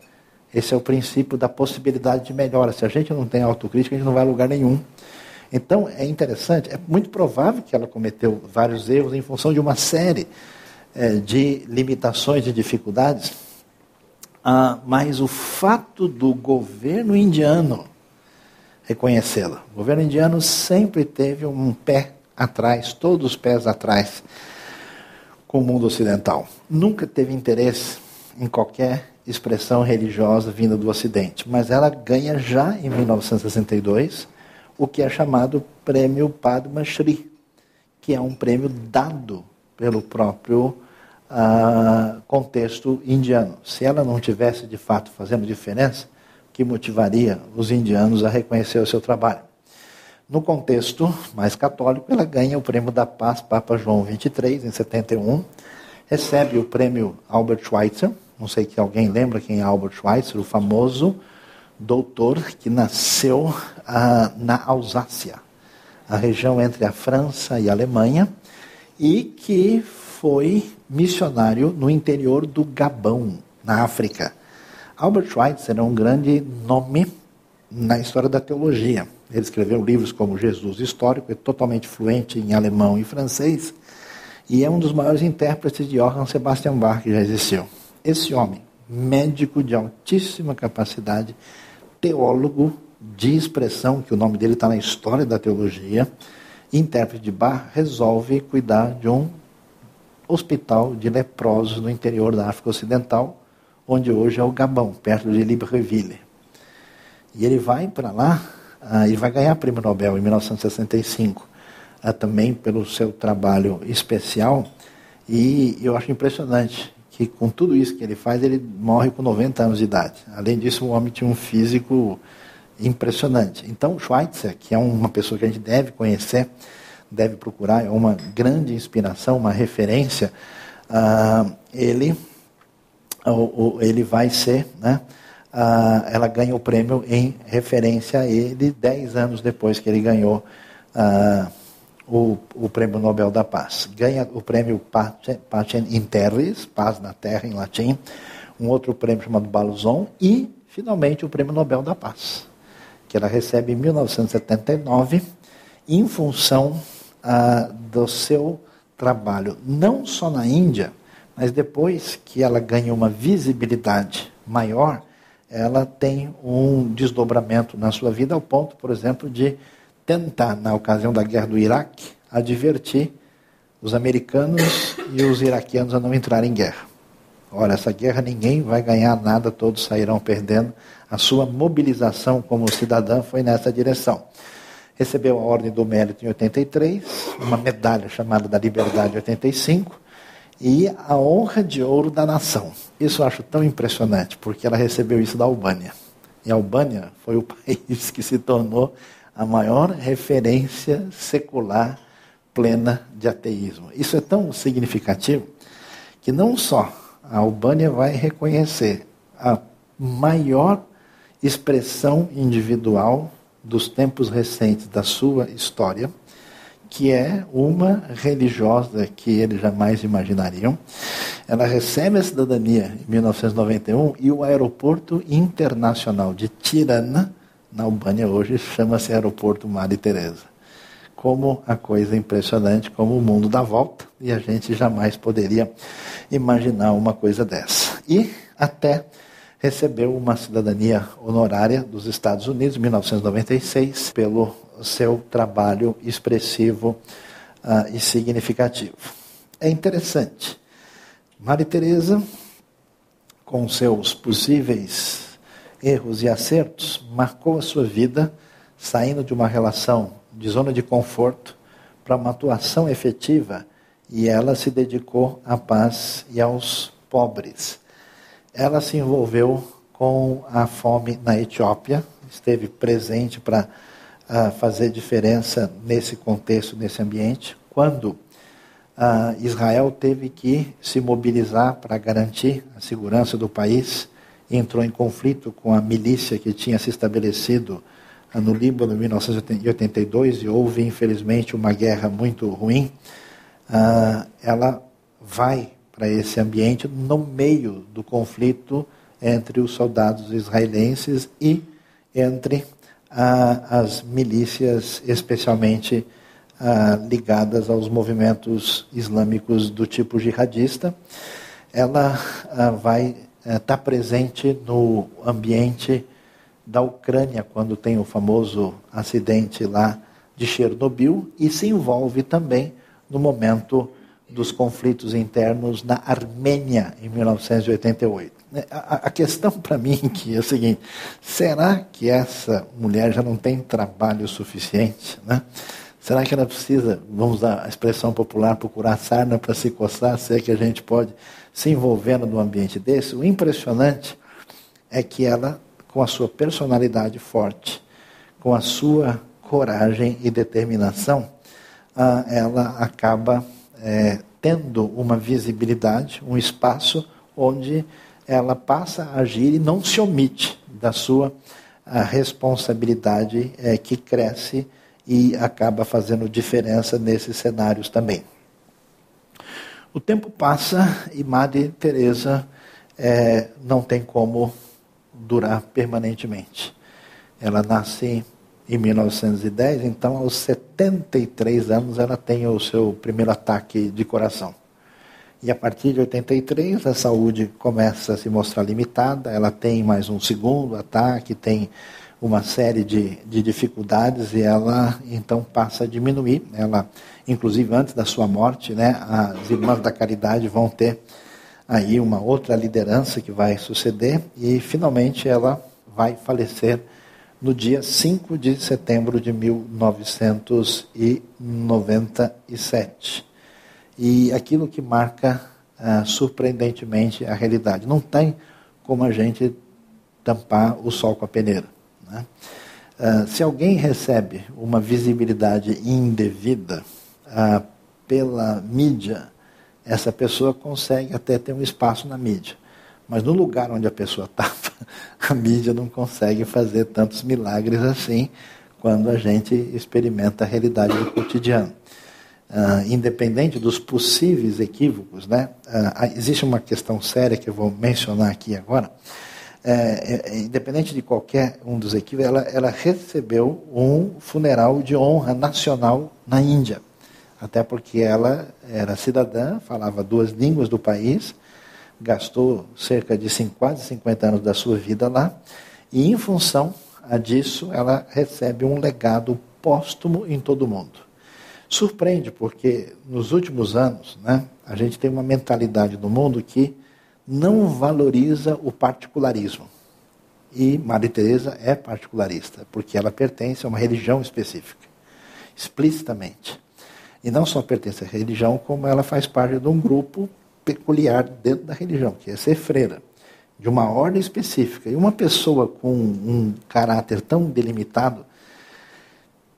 Esse é o princípio da possibilidade de melhora. Se a gente não tem autocrítica, a gente não vai a lugar nenhum. Então é interessante, é muito provável que ela cometeu vários erros em função de uma série é, de limitações e dificuldades ah, mas o fato do governo indiano reconhecê-la. O governo indiano sempre teve um pé atrás, todos os pés atrás com o mundo ocidental. Nunca teve interesse em qualquer expressão religiosa vinda do Ocidente, mas ela ganha já em 1962 o que é chamado Prêmio Padma Shri, que é um prêmio dado pelo próprio uh, contexto indiano. Se ela não tivesse de fato fazendo diferença, que motivaria os indianos a reconhecer o seu trabalho? No contexto mais católico, ela ganha o prêmio da paz Papa João XXIII, em 71, recebe o prêmio Albert Schweitzer, não sei que alguém lembra quem é Albert Schweitzer, o famoso doutor que nasceu ah, na Alsácia, a região entre a França e a Alemanha, e que foi missionário no interior do Gabão, na África. Albert Schweitzer é um grande nome na história da teologia. Ele escreveu livros como Jesus Histórico, é totalmente fluente em alemão e francês, e é um dos maiores intérpretes de Johann Sebastian Bach que já existiu. Esse homem, médico de altíssima capacidade, teólogo de expressão, que o nome dele está na história da teologia, intérprete de Bach, resolve cuidar de um hospital de leprosos no interior da África Ocidental, onde hoje é o Gabão, perto de Libreville. E ele vai para lá ah, e vai ganhar prêmio Nobel em 1965, ah, também pelo seu trabalho especial. E eu acho impressionante que com tudo isso que ele faz, ele morre com 90 anos de idade. Além disso, o homem tinha um físico impressionante. Então, Schweitzer, que é uma pessoa que a gente deve conhecer, deve procurar, é uma grande inspiração, uma referência. Uh, ele, uh, ele vai ser, né? Uh, ela ganha o prêmio em referência a ele dez anos depois que ele ganhou o, o Prêmio Nobel da Paz. Ganha o prêmio Pacem in Terris, Paz na Terra em latim, um outro prêmio chamado Balzon e, finalmente, o Prêmio Nobel da Paz, que ela recebe em 1979 em função ah, do seu trabalho, não só na Índia, mas depois que ela ganha uma visibilidade maior, ela tem um desdobramento na sua vida, ao ponto, por exemplo, de tentar, na ocasião da guerra do Iraque, advertir os americanos e os iraquianos a não entrarem em guerra. Ora, essa guerra ninguém vai ganhar nada, todos sairão perdendo. A sua mobilização como cidadã foi nessa direção. Recebeu a Ordem do Mérito em 83, uma medalha chamada da Liberdade em 85 e a honra de ouro da nação. Isso eu acho tão impressionante, porque ela recebeu isso da Albânia. E a Albânia foi o país que se tornou a maior referência secular plena de ateísmo. Isso é tão significativo que não só a Albânia vai reconhecer a maior expressão individual dos tempos recentes da sua história, que é uma religiosa que eles jamais imaginariam. Ela recebe a cidadania em 1991 e o aeroporto internacional de Tirana, na Albânia hoje, chama-se Aeroporto Maria Teresa. Como a coisa impressionante, como o mundo dá volta, e a gente jamais poderia imaginar uma coisa dessa. E até recebeu uma cidadania honorária dos Estados Unidos em 1996 pelo seu trabalho expressivo uh, e significativo. É interessante. Maria Teresa, com seus possíveis erros e acertos, marcou a sua vida saindo de uma relação de zona de conforto para uma atuação efetiva e ela se dedicou à paz e aos pobres. Ela se envolveu com a fome na Etiópia, esteve presente para uh, fazer diferença nesse contexto, nesse ambiente. Quando uh, Israel teve que se mobilizar para garantir a segurança do país, entrou em conflito com a milícia que tinha se estabelecido ah, no Líbano em 1982 e houve, infelizmente, uma guerra muito ruim, uh, ela vai para esse ambiente no meio do conflito entre os soldados israelenses e entre uh, as milícias, especialmente ligadas aos movimentos islâmicos do tipo jihadista. Ela vai está eh, presente no ambiente da Ucrânia, quando tem o famoso acidente lá de Chernobyl, e se envolve também no momento dos conflitos internos na Armênia, em 1988. Né, a, a questão para mim que é o seguinte: será que essa mulher já não tem trabalho suficiente? Né? Será que ela precisa, vamos usar a expressão popular, procurar sarna para se coçar? Se é que a gente pode se envolvendo num ambiente desse, o impressionante é que ela, com a sua personalidade forte, com a sua coragem e determinação, ah, ela acaba é, tendo uma visibilidade, um espaço onde ela passa a agir e não se omite da sua responsabilidade é, que cresce e acaba fazendo diferença nesses cenários também. O tempo passa e Madre Teresa é, não tem como durar permanentemente. Ela nasce em 1910, então aos 73 anos ela tem o seu primeiro ataque de coração. E a partir de 83 a saúde começa a se mostrar limitada, ela tem mais um segundo ataque, tem uma série de, de dificuldades e ela então passa a diminuir. Ela, inclusive antes da sua morte, né, as irmãs da caridade vão ter aí uma outra liderança que vai suceder e finalmente ela vai falecer no dia 5 de setembro de 1997. E aquilo que marca ah, surpreendentemente a realidade. Não tem como a gente tampar o sol com a peneira. Né? Uh, se alguém recebe uma visibilidade indevida, ah, pela mídia, essa pessoa consegue até ter um espaço na mídia. Mas no lugar onde a pessoa estava, a mídia não consegue fazer tantos milagres assim quando a gente experimenta a realidade do cotidiano. Uh, independente dos possíveis equívocos, né? Uh, existe uma questão séria que eu vou mencionar aqui agora. É, é, independente de qualquer um dos equívocos, ela, ela recebeu um funeral de honra nacional na Índia. Até porque ela era cidadã, falava duas línguas do país, gastou cerca de cinco, quase 50 anos da sua vida lá, e em função disso ela recebe um legado póstumo em todo o mundo. Surpreende porque nos últimos anos né, a gente tem uma mentalidade no mundo que não valoriza o particularismo. E Maria Teresa é particularista, porque ela pertence a uma religião específica, explicitamente. E não só pertence à religião, como ela faz parte de um grupo peculiar dentro da religião, que é ser freira, de uma ordem específica. E uma pessoa com um caráter tão delimitado,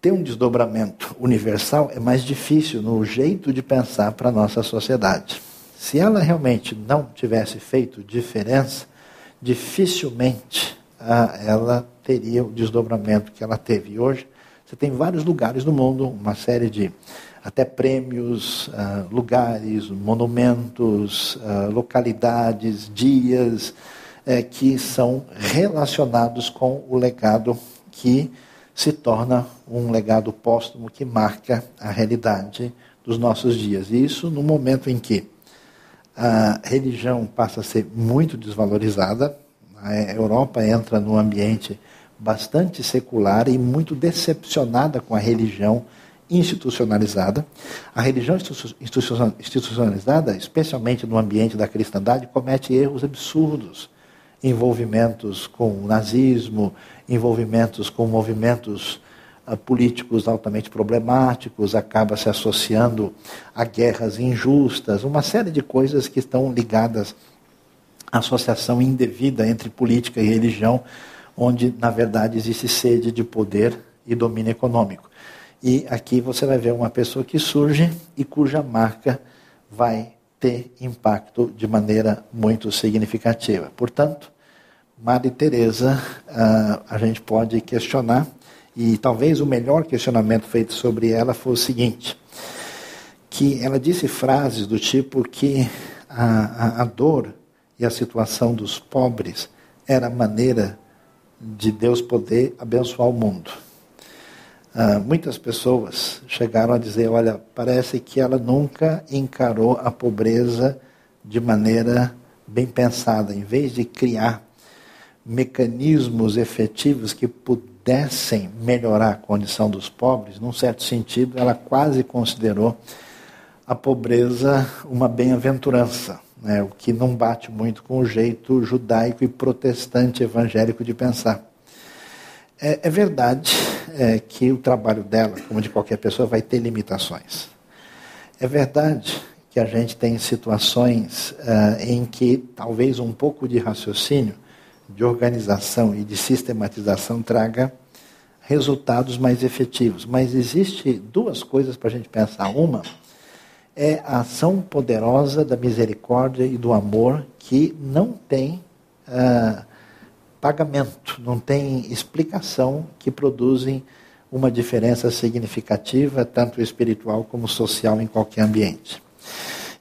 ter um desdobramento universal é mais difícil no jeito de pensar para a nossa sociedade. Se ela realmente não tivesse feito diferença, dificilmente ah, ela teria o desdobramento que ela teve. E hoje, você tem vários lugares no mundo, uma série de até prêmios, uh, lugares, monumentos, uh, localidades, dias uh, que são relacionados com o legado que se torna um legado póstumo que marca a realidade dos nossos dias. E isso no momento em que a religião passa a ser muito desvalorizada, a Europa entra num ambiente bastante secular e muito decepcionada com a religião institucionalizada. A religião institucionalizada, especialmente no ambiente da cristandade, comete erros absurdos. Envolvimentos com o nazismo, envolvimentos com movimentos uh, políticos altamente problemáticos, acaba se associando a guerras injustas, uma série de coisas que estão ligadas à associação indevida entre política e religião, onde, na verdade, existe sede de poder e domínio econômico. E aqui você vai ver uma pessoa que surge e cuja marca vai ter impacto de maneira muito significativa. Portanto, Madre Teresa, uh, a gente pode questionar e talvez o melhor questionamento feito sobre ela foi o seguinte: que ela disse frases do tipo que a, a, a dor e a situação dos pobres era a maneira de Deus poder abençoar o mundo. Ah, muitas pessoas chegaram a dizer: olha, parece que ela nunca encarou a pobreza de maneira bem pensada. Em vez de criar mecanismos efetivos que pudessem melhorar a condição dos pobres, num certo sentido, ela quase considerou a pobreza uma bem-aventurança, né? o que não bate muito com o jeito judaico e protestante evangélico de pensar. É, é verdade é, que o trabalho dela, como de qualquer pessoa, vai ter limitações. É verdade que a gente tem situações uh, em que talvez um pouco de raciocínio, de organização e de sistematização traga resultados mais efetivos. Mas existe duas coisas para a gente pensar. Uma é a ação poderosa da misericórdia e do amor que não tem uh, pagamento, não tem explicação que produzem uma diferença significativa, tanto espiritual como social, em qualquer ambiente.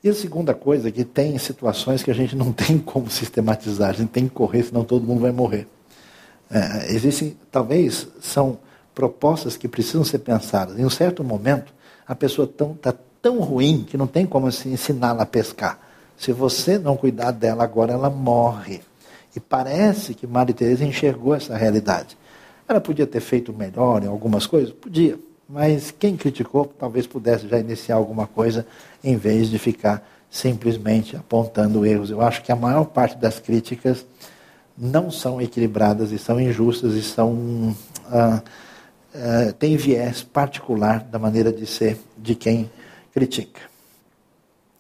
E a segunda coisa é que tem situações que a gente não tem como sistematizar, a gente tem que correr, senão todo mundo vai morrer. É, existem, talvez, são propostas que precisam ser pensadas. Em um certo momento, a pessoa está tão, tá tão ruim que não tem como se ensiná-la a pescar. Se você não cuidar dela agora, ela morre. E parece que Maria Teresa enxergou essa realidade. Ela podia ter feito melhor em algumas coisas? Podia. Mas quem criticou talvez pudesse já iniciar alguma coisa em vez de ficar simplesmente apontando erros. Eu acho que a maior parte das críticas não são equilibradas e são injustas e são ah, ah, tem viés particular da maneira de ser de quem critica.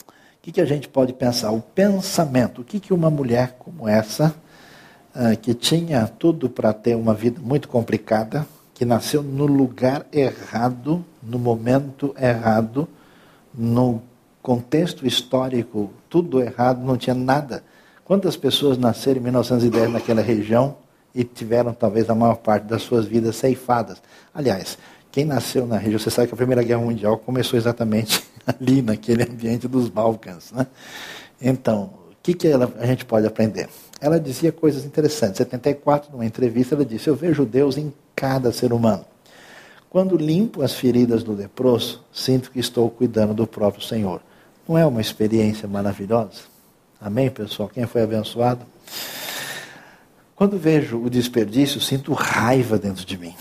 O que, que a gente pode pensar? O pensamento. O que, que uma mulher como essa ah, que tinha tudo para ter uma vida muito complicada, que nasceu no lugar errado, no momento errado, no contexto histórico, tudo errado, não tinha nada. Quantas pessoas nasceram em 1910 naquela região e tiveram talvez a maior parte das suas vidas ceifadas? Aliás, quem nasceu na região, você sabe que a Primeira Guerra Mundial começou exatamente ali, naquele ambiente dos Balcãs. Né? Então, o que, que ela, a gente pode aprender? Ela dizia coisas interessantes. Em 74, numa entrevista, ela disse: Eu vejo Deus em cada ser humano. Quando limpo as feridas do leproso, sinto que estou cuidando do próprio Senhor. Não é uma experiência maravilhosa? Amém, pessoal? Quem foi abençoado? Quando vejo o desperdício, sinto raiva dentro de mim.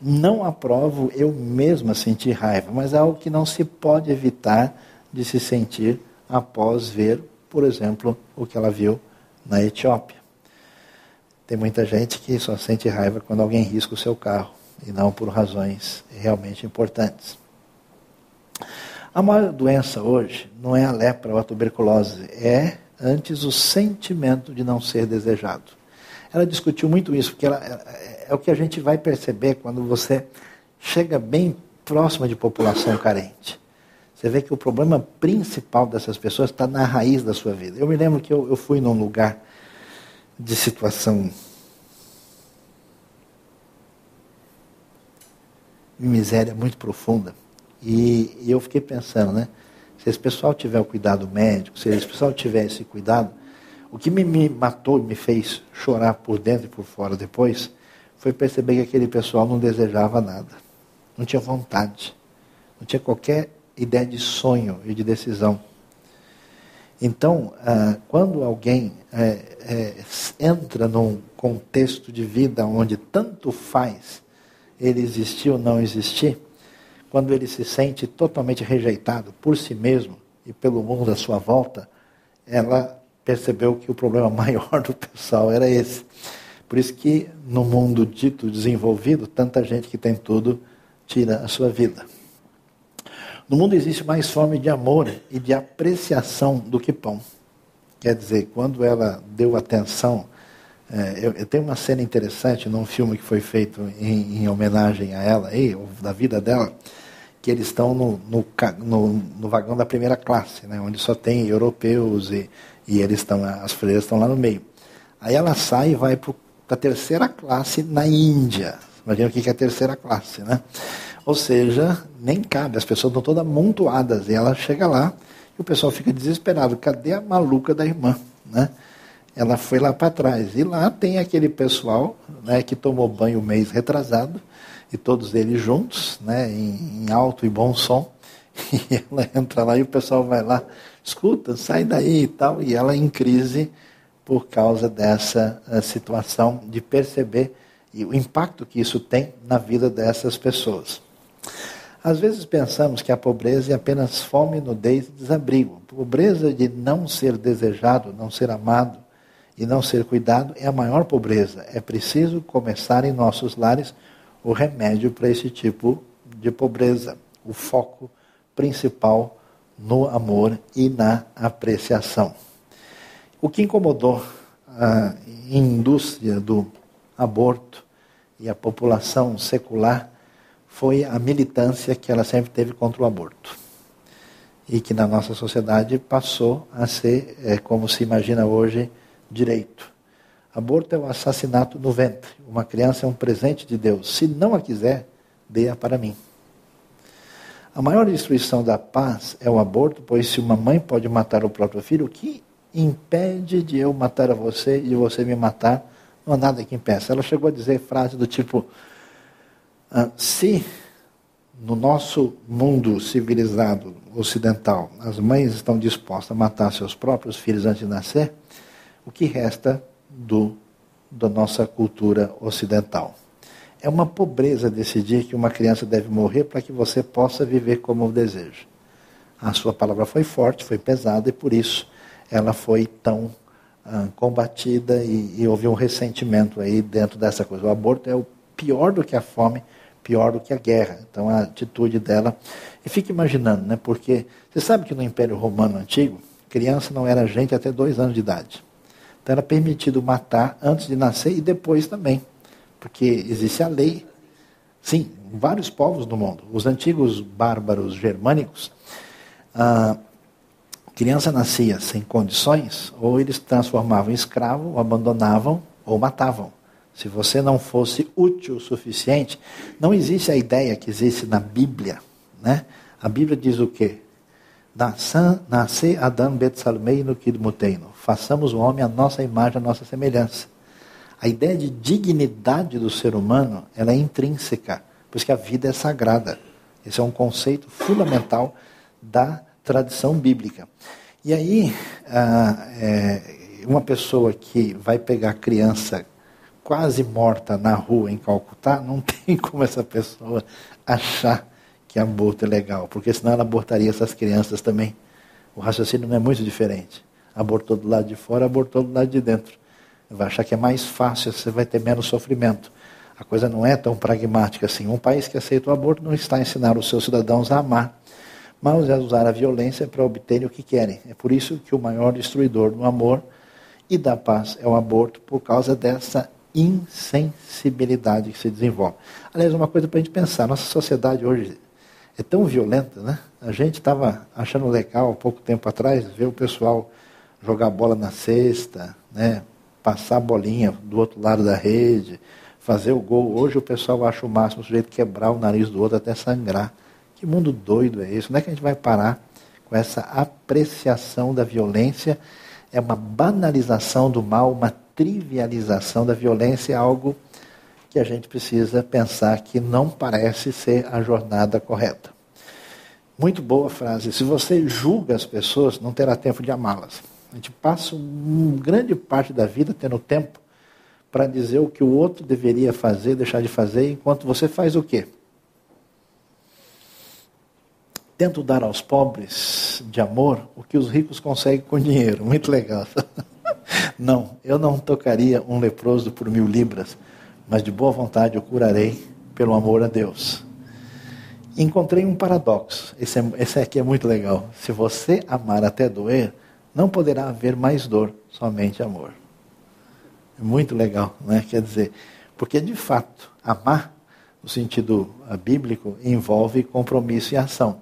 Não aprovo eu mesma sentir raiva, mas é algo que não se pode evitar de se sentir após ver, por exemplo, o que ela viu na Etiópia. Tem muita gente que só sente raiva quando alguém risca o seu carro e não por razões realmente importantes. A maior doença hoje não é a lepra ou a tuberculose, é antes o sentimento de não ser desejado. Ela discutiu muito isso, porque ela, é, é o que a gente vai perceber quando você chega bem próxima de população carente. Você vê que o problema principal dessas pessoas está na raiz da sua vida. Eu me lembro que eu, eu fui num lugar de situação miséria muito profunda. E, e, eu fiquei pensando, né? Se esse pessoal tiver o cuidado médico, se esse pessoal tiver esse cuidado, o que me, me matou e me fez chorar por dentro e por fora depois, foi perceber que aquele pessoal não desejava nada. Não tinha vontade. Não tinha qualquer ideia de sonho e de decisão. Então, ah, quando alguém é, é, entra num contexto de vida onde tanto faz ele existir ou não existir, quando ele se sente totalmente rejeitado por si mesmo e pelo mundo à sua volta, ela percebeu que o problema maior do pessoal era esse. Por isso que no mundo dito desenvolvido, tanta gente que tem tudo tira a sua vida. No mundo existe mais fome de amor e de apreciação do que pão. Quer dizer, quando ela deu atenção é, eu, eu, tenho uma cena interessante num filme que foi feito em, em homenagem a ela, aí, da vida dela, que eles estão no, no, no, no, vagão da primeira classe, né, onde só tem europeus e, e eles estão, as freiras estão lá no meio. Aí ela sai e vai para a terceira classe na Índia. Imagina o que é a terceira classe, né? Ou seja, nem cabe, as pessoas estão todas amontoadas. E ela chega lá e o pessoal fica desesperado. Cadê a maluca da irmã? Né? ela foi lá para trás. E lá tem aquele pessoal né, que tomou banho mês retrasado, e todos eles juntos, né, em, em, alto e bom som. E ela entra lá e o pessoal vai lá, escuta, sai daí e tal. E ela em crise por causa dessa uh, situação de perceber e o impacto que isso tem na vida dessas pessoas. Às vezes pensamos que a pobreza é apenas fome, nudez e desabrigo. Pobreza de não ser desejado, não ser amado, e não ser cuidado é a maior pobreza. É preciso começar em nossos lares o remédio para esse tipo de pobreza. O foco principal no amor e na apreciação. O que incomodou a indústria do aborto e a população secular foi a militância que ela sempre teve contra o aborto. E que na nossa sociedade passou a ser, é, como se imagina hoje, direito. Aborto é o assassinato no ventre. Uma criança é um presente de Deus. Se não a quiser, dê-a para mim. A maior destruição da paz é o aborto, pois se uma mãe pode matar o próprio filho, o que impede de eu matar a você e de você me matar? Não há nada que impeça. Ela chegou a dizer frase do tipo: se no nosso mundo civilizado ocidental as mães estão dispostas a matar seus próprios filhos antes de nascer, o que resta do, da nossa cultura ocidental. É uma pobreza decidir que uma criança deve morrer para que você possa viver como deseja. A sua palavra foi forte, foi pesada e por isso ela foi tão ah, combatida e, e houve um ressentimento aí dentro dessa coisa. O aborto é o pior do que a fome, pior do que a guerra. Então a atitude dela. E fique imaginando, né? Porque você sabe que no Império Romano Antigo, criança não era gente até dois anos de idade. Então era permitido matar antes de nascer e depois também. Porque existe a lei. Sim, vários povos do mundo. Os antigos bárbaros germânicos, a criança nascia sem condições, ou eles transformavam em escravo, ou abandonavam, ou matavam. Se você não fosse útil o suficiente, não existe a ideia que existe na Bíblia. Né? A Bíblia diz o quê? Nasce Adam Betsalmeino Kidmuteino. Façamos o homem a nossa imagem, a nossa semelhança. A ideia de dignidade do ser humano ela é intrínseca, pois que a vida é sagrada. Esse é um conceito fundamental da tradição bíblica. E aí, ah, é, uma pessoa que vai pegar criança quase morta na rua em Calcutá, não tem como essa pessoa achar que aborto é legal, porque senão ela abortaria essas crianças também. O raciocínio não é muito diferente. Abortou do lado de fora, abortou do lado de dentro. Vai achar que é mais fácil, você vai ter menos sofrimento. A coisa não é tão pragmática assim. Um país que aceita o aborto não está a ensinar os seus cidadãos a amar, mas a usar a violência para obterem o que querem. É por isso que o maior destruidor do amor e da paz é o aborto, por causa dessa insensibilidade que se desenvolve. Aliás, uma coisa para a gente pensar: nossa sociedade hoje é tão violenta, né? A gente estava achando legal há pouco tempo atrás ver o pessoal jogar bola na cesta, né? passar a bolinha do outro lado da rede, fazer o gol. Hoje o pessoal acha o máximo o sujeito quebrar o nariz do outro até sangrar. Que mundo doido é esse? Não é que a gente vai parar com essa apreciação da violência? É uma banalização do mal, uma trivialização da violência, é algo que a gente precisa pensar que não parece ser a jornada correta. Muito boa frase. Se você julga as pessoas, não terá tempo de amá-las. A gente passa uma grande parte da vida tendo tempo para dizer o que o outro deveria fazer, deixar de fazer, enquanto você faz o quê? Tento dar aos pobres de amor o que os ricos conseguem com dinheiro. Muito legal. Não, eu não tocaria um leproso por mil libras, mas de boa vontade eu curarei pelo amor a Deus. Encontrei um paradoxo. Esse, é, esse aqui é muito legal. Se você amar até doer, não poderá haver mais dor, somente amor. É muito legal, né? Quer dizer, porque de fato, amar, no sentido bíblico, envolve compromisso e ação.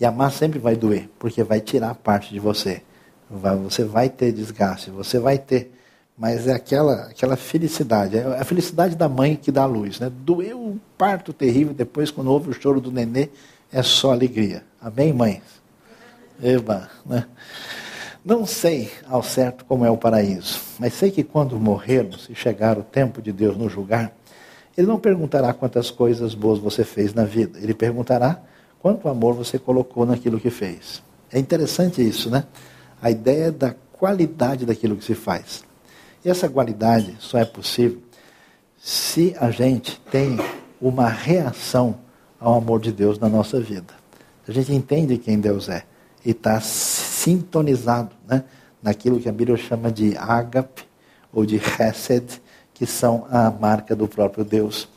E amar sempre vai doer, porque vai tirar parte de você. Você vai ter desgaste, você vai ter. Mas é aquela, aquela felicidade, é a felicidade da mãe que dá a luz. Né? Doeu um parto terrível, depois, quando houve o choro do nenê, é só alegria. Amém, mães? Eba, né? Não sei ao certo como é o paraíso, mas sei que quando morrermos e chegar o tempo de Deus nos julgar, Ele não perguntará quantas coisas boas você fez na vida, Ele perguntará quanto amor você colocou naquilo que fez. É interessante isso, né? A ideia da qualidade daquilo que se faz. E essa qualidade só é possível se a gente tem uma reação ao amor de Deus na nossa vida. A gente entende quem Deus é e está sintonizado né, naquilo que a Bíblia chama de ágape ou de chesed, que são a marca do próprio Deus.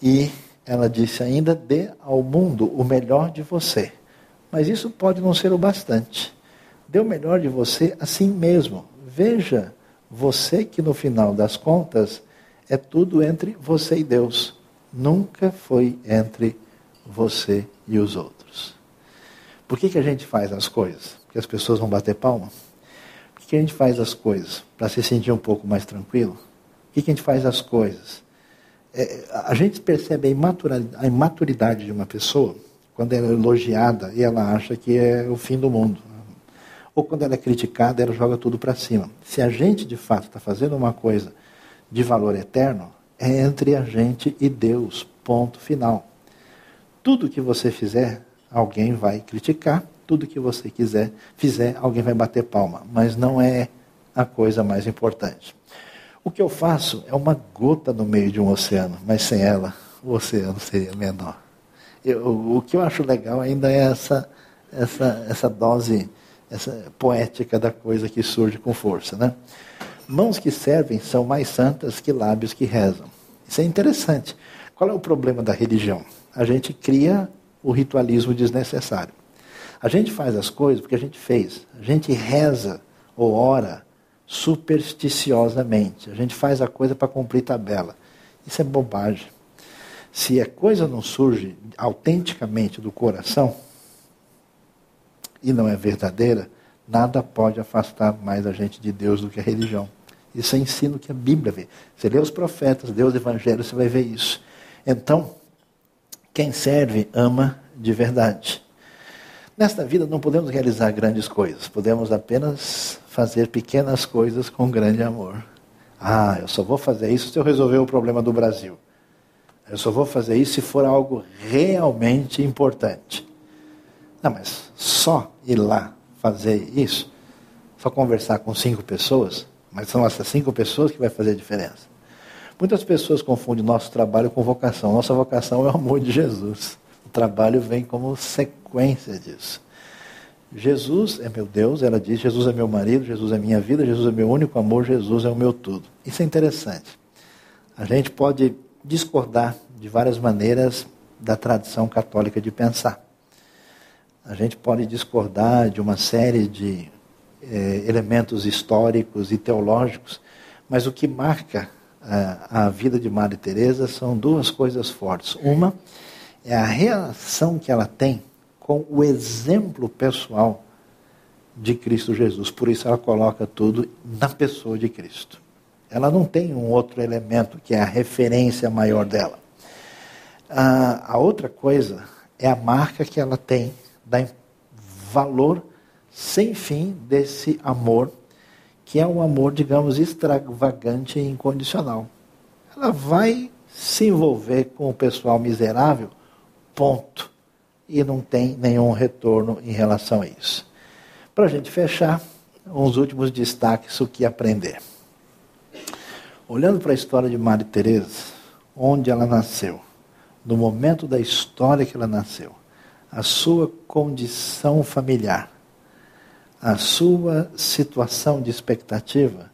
E ela disse ainda: dê ao mundo o melhor de você. Mas isso pode não ser o bastante. Dê o melhor de você a si mesmo. Veja você que no final das contas é tudo entre você e Deus. Nunca foi entre você e os outros. Por que, que a gente faz as coisas? Porque as pessoas vão bater palma? Por que, que a gente faz as coisas? Para se sentir um pouco mais tranquilo? Por que, que a gente faz as coisas? É, a gente percebe a imaturidade de uma pessoa quando ela é elogiada e ela acha que é o fim do mundo. Ou quando ela é criticada, ela joga tudo para cima. Se a gente de fato está fazendo uma coisa de valor eterno, é entre a gente e Deus. Ponto final. Tudo que você fizer, alguém vai criticar, tudo que você quiser fizer, alguém vai bater palma, mas não é a coisa mais importante. O que eu faço é uma gota no meio de um oceano, mas sem ela o oceano seria menor. Eu, o que eu acho legal ainda é essa, essa, essa dose essa poética da coisa que surge com força. Né? Mãos que servem são mais santas que lábios que rezam. Isso é interessante. Qual é o problema da religião? A gente cria o ritualismo desnecessário. A gente faz as coisas porque a gente fez. A gente reza ou ora supersticiosamente. A gente faz a coisa para cumprir tabela. Isso é bobagem. Se a coisa não surge autenticamente do coração, e não é verdadeira, nada pode afastar mais a gente de Deus do que a religião. Isso é ensino que a Bíblia vê. Você lê os profetas, lê os evangelhos, você vai ver isso. Então, quem serve ama de verdade. Nesta vida não podemos realizar grandes coisas, podemos apenas fazer pequenas coisas com grande amor. Ah, eu só vou fazer isso se eu resolver o problema do Brasil. Eu só vou fazer isso se for algo realmente importante. Não, mas só ir lá fazer isso, só conversar com cinco pessoas, mas são essas cinco pessoas que vai fazer a diferença. Muitas pessoas confundem nosso trabalho com vocação. Nossa vocação é o amor de Jesus. O trabalho vem como sequência disso. Jesus é meu Deus, ela diz: Jesus é meu marido, Jesus é minha vida, Jesus é meu único amor, Jesus é o meu tudo. Isso é interessante. A gente pode discordar de várias maneiras da tradição católica de pensar. A gente pode discordar de uma série de eh, elementos históricos e teológicos, mas o que marca eh, a vida de Maria Teresa são duas coisas fortes. Uma é a reação que ela tem com o exemplo pessoal de Cristo Jesus. Por isso ela coloca tudo na pessoa de Cristo. Ela não tem um outro elemento que é a referência maior dela. a outra coisa é a marca que ela tem da valor sem fim desse amor, que é um amor, digamos, extravagante e incondicional. Ela vai se envolver com o pessoal miserável, ponto e não tem nenhum retorno em relação a isso. Para a gente fechar, uns últimos destaques, o que aprender. Olhando para a história de Maria Teresa, onde ela nasceu, no momento da história que ela nasceu, a sua condição familiar, a sua situação de expectativa,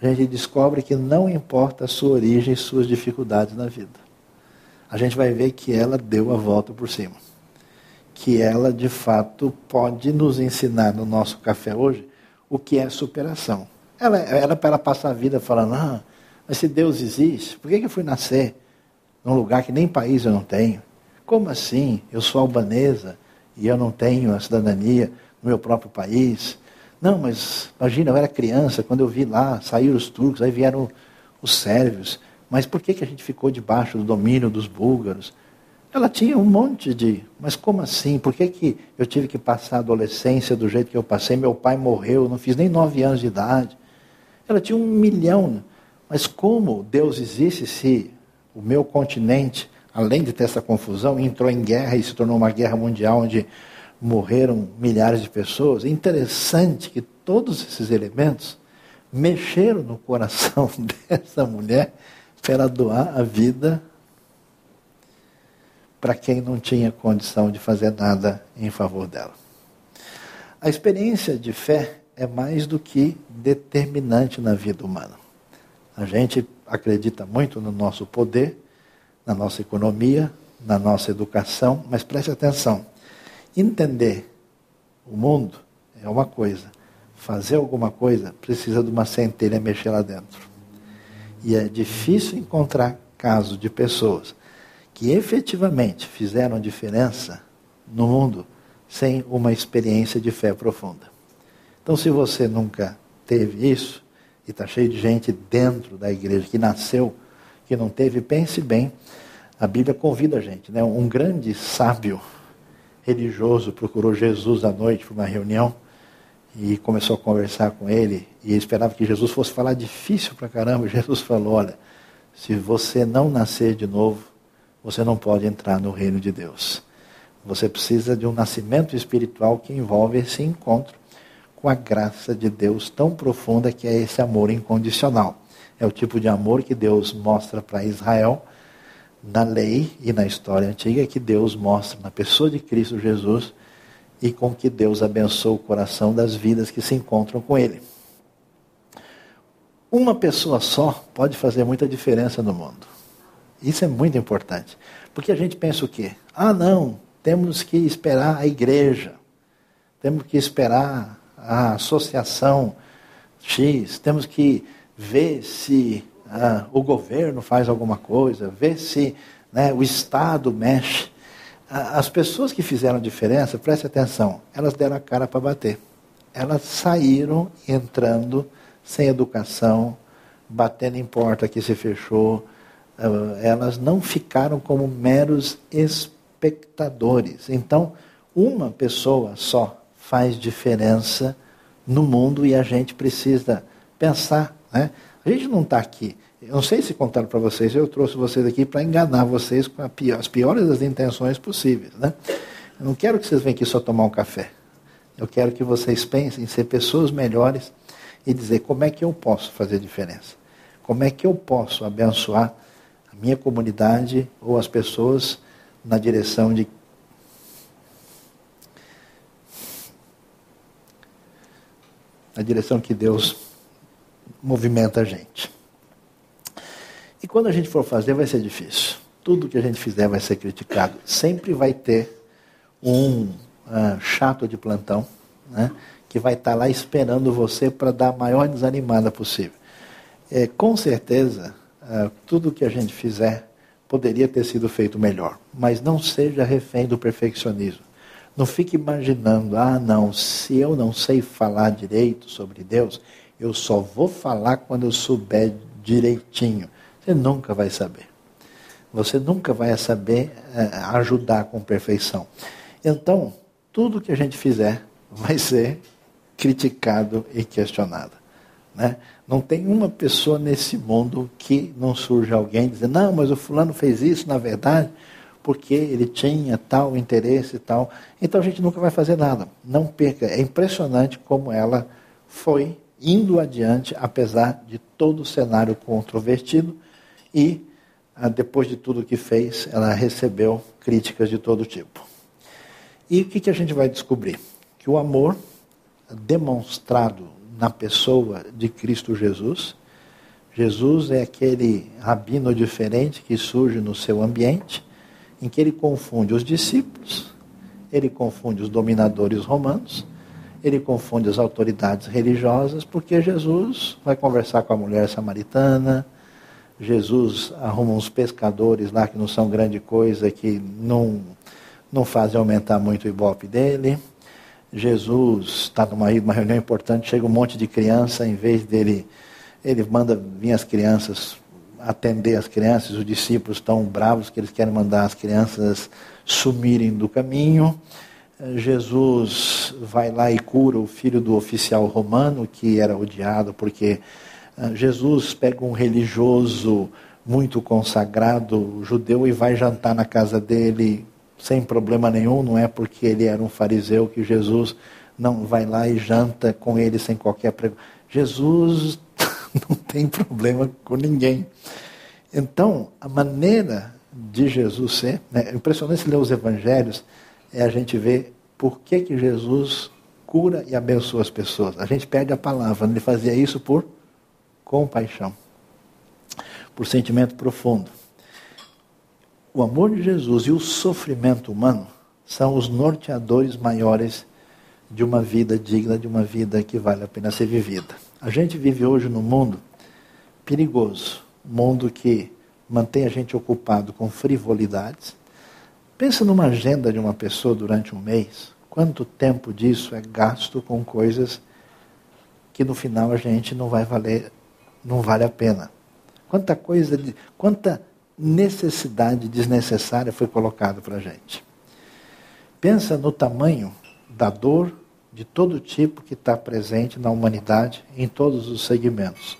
a gente descobre que não importa a sua origem e suas dificuldades na vida. A gente vai ver que ela deu a volta por cima que ela de fato pode nos ensinar no nosso café hoje o que é superação. Ela para ela passar a vida falando, ah, mas se Deus existe, por que eu fui nascer num lugar que nem país eu não tenho? Como assim? Eu sou albanesa e eu não tenho a cidadania no meu próprio país. Não, mas imagina, eu era criança, quando eu vi lá, saíram os turcos, aí vieram os sérvios. Mas por que, que a gente ficou debaixo do domínio dos búlgaros? Ela tinha um monte de. Mas como assim? Por que, que eu tive que passar a adolescência do jeito que eu passei? Meu pai morreu, não fiz nem nove anos de idade. Ela tinha um milhão. Mas como Deus existe se o meu continente, além de ter essa confusão, entrou em guerra e se tornou uma guerra mundial onde morreram milhares de pessoas? É interessante que todos esses elementos mexeram no coração dessa mulher para doar a vida para quem não tinha condição de fazer nada em favor dela. A experiência de fé é mais do que determinante na vida humana. A gente acredita muito no nosso poder, na nossa economia, na nossa educação, mas preste atenção: entender o mundo é uma coisa, fazer alguma coisa precisa de uma centelha mexer lá dentro. E é difícil encontrar casos de pessoas que efetivamente fizeram diferença no mundo sem uma experiência de fé profunda. Então, se você nunca teve isso, e está cheio de gente dentro da igreja que nasceu, que não teve, pense bem, a Bíblia convida a gente. Né? Um grande sábio religioso procurou Jesus à noite para uma reunião e começou a conversar com ele e esperava que Jesus fosse falar difícil para caramba. Jesus falou: Olha, se você não nascer de novo, você não pode entrar no reino de Deus. Você precisa de um nascimento espiritual que envolve esse encontro com a graça de Deus tão profunda que é esse amor incondicional. É o tipo de amor que Deus mostra para Israel na lei e na história antiga, que Deus mostra na pessoa de Cristo Jesus e com que Deus abençoa o coração das vidas que se encontram com Ele. Uma pessoa só pode fazer muita diferença no mundo. Isso é muito importante. Porque a gente pensa o quê? Ah, não, temos que esperar a igreja, temos que esperar a associação X, temos que ver se ah, o governo faz alguma coisa, ver se né, o Estado mexe. As pessoas que fizeram diferença, preste atenção, elas deram a cara para bater. Elas saíram entrando sem educação, batendo em porta que se fechou. Ah, elas não ficaram como meros espectadores. Então, uma pessoa só faz diferença no mundo e a gente precisa pensar. Né? A gente não está aqui. Eu não sei se contaram para vocês, eu trouxe vocês aqui para enganar vocês com as piores das intenções possíveis. Né? Eu não quero que vocês venham aqui só tomar um café. Eu quero que vocês pensem em ser pessoas melhores e dizer como é que eu posso fazer diferença. Como é que eu posso abençoar a minha comunidade ou as pessoas na direção de na direção que Deus movimenta a gente. E quando a gente for fazer, vai ser difícil. Tudo que a gente fizer vai ser criticado. Sempre vai ter um uh, chato de plantão, né, que vai estar lá esperando você para dar a maior desanimada possível. É, com certeza, uh, tudo que a gente fizer poderia ter sido feito melhor, mas não seja refém do perfeccionismo. Não fique imaginando, ah, não, se eu não sei falar direito sobre Deus, eu só vou falar quando eu souber direitinho. Você nunca vai saber. Você nunca vai saber é, ajudar com perfeição. Então, tudo que a gente fizer vai ser criticado e questionado. Né? Não tem uma pessoa nesse mundo que não surja alguém dizendo, não, mas o fulano fez isso, na verdade, porque ele tinha tal interesse e tal. Então a gente nunca vai fazer nada. Não perca. É impressionante como ela foi indo adiante, apesar de todo o cenário controvertido, e ah, depois de tudo que fez, ela recebeu críticas de todo tipo. E o que, que a gente vai descobrir? Que o amor demonstrado na pessoa de Cristo Jesus, Jesus é aquele rabino diferente que surge no seu ambiente, em que ele confunde os discípulos, ele confunde os dominadores romanos, ele confunde as autoridades religiosas, porque Jesus vai conversar com a mulher samaritana, Jesus arruma uns pescadores lá que não são grande coisa, que não, não fazem aumentar muito o ibope dele. Jesus está numa uma reunião importante, chega um monte de criança, em vez dele, ele manda vir as crianças atender as crianças, os discípulos estão bravos que eles querem mandar as crianças sumirem do caminho. Jesus vai lá e cura o filho do oficial romano, que era odiado porque ah, Jesus pega um religioso muito consagrado judeu e vai jantar na casa dele sem problema nenhum, não é porque ele era um fariseu que Jesus não vai lá e janta com ele sem qualquer preocupação. Jesus não tem problema com ninguém. Então, a maneira de Jesus ser, né, é impressionante ler os evangelhos, é a gente ver por que, que Jesus cura e abençoa as pessoas. A gente perde a palavra, ele fazia isso por compaixão, por sentimento profundo. O amor de Jesus e o sofrimento humano são os norteadores maiores de uma vida digna, de uma vida que vale a pena ser vivida. A gente vive hoje num mundo perigoso, um mundo que mantém a gente ocupado com frivolidades. Pensa numa agenda de uma pessoa durante um mês, quanto tempo disso é gasto com coisas que no final a gente não vai valer, não vale a pena. Quanta coisa, de, quanta necessidade desnecessária foi colocada para a gente. Pensa no tamanho da dor de todo tipo que está presente na humanidade em todos os segmentos.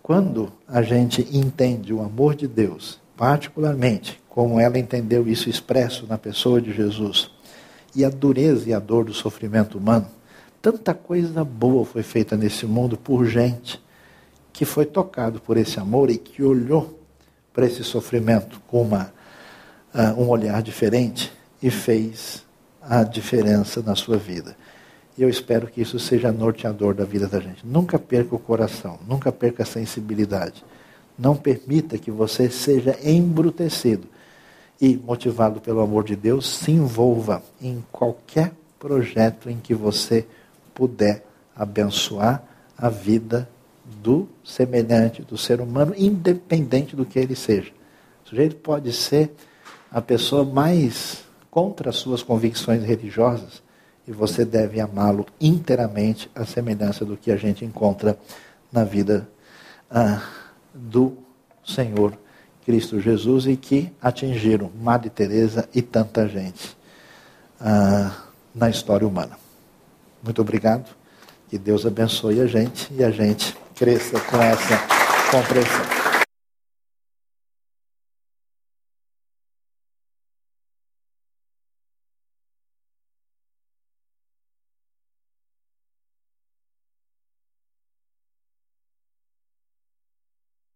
Quando a gente entende o amor de Deus, particularmente como ela entendeu isso expresso na pessoa de Jesus, e a dureza e a dor do sofrimento humano, tanta coisa boa foi feita nesse mundo por gente que foi tocado por esse amor e que olhou para esse sofrimento com uma, uh, um olhar diferente e fez a diferença na sua vida. E eu espero que isso seja norteador da vida da gente. Nunca perca o coração, nunca perca a sensibilidade. Não permita que você seja embrutecido e, motivado pelo amor de Deus, se envolva em qualquer projeto em que você puder abençoar a vida do semelhante, do ser humano, independente do que ele seja. O sujeito pode ser a pessoa mais contra as suas convicções religiosas e você deve amá-lo inteiramente, à semelhança do que a gente encontra na vida ah, do Senhor Cristo Jesus e que atingiram Madre Teresa e tanta gente ah, na história humana. Muito obrigado. Que Deus abençoe a gente e a gente cresça com essa compreensão.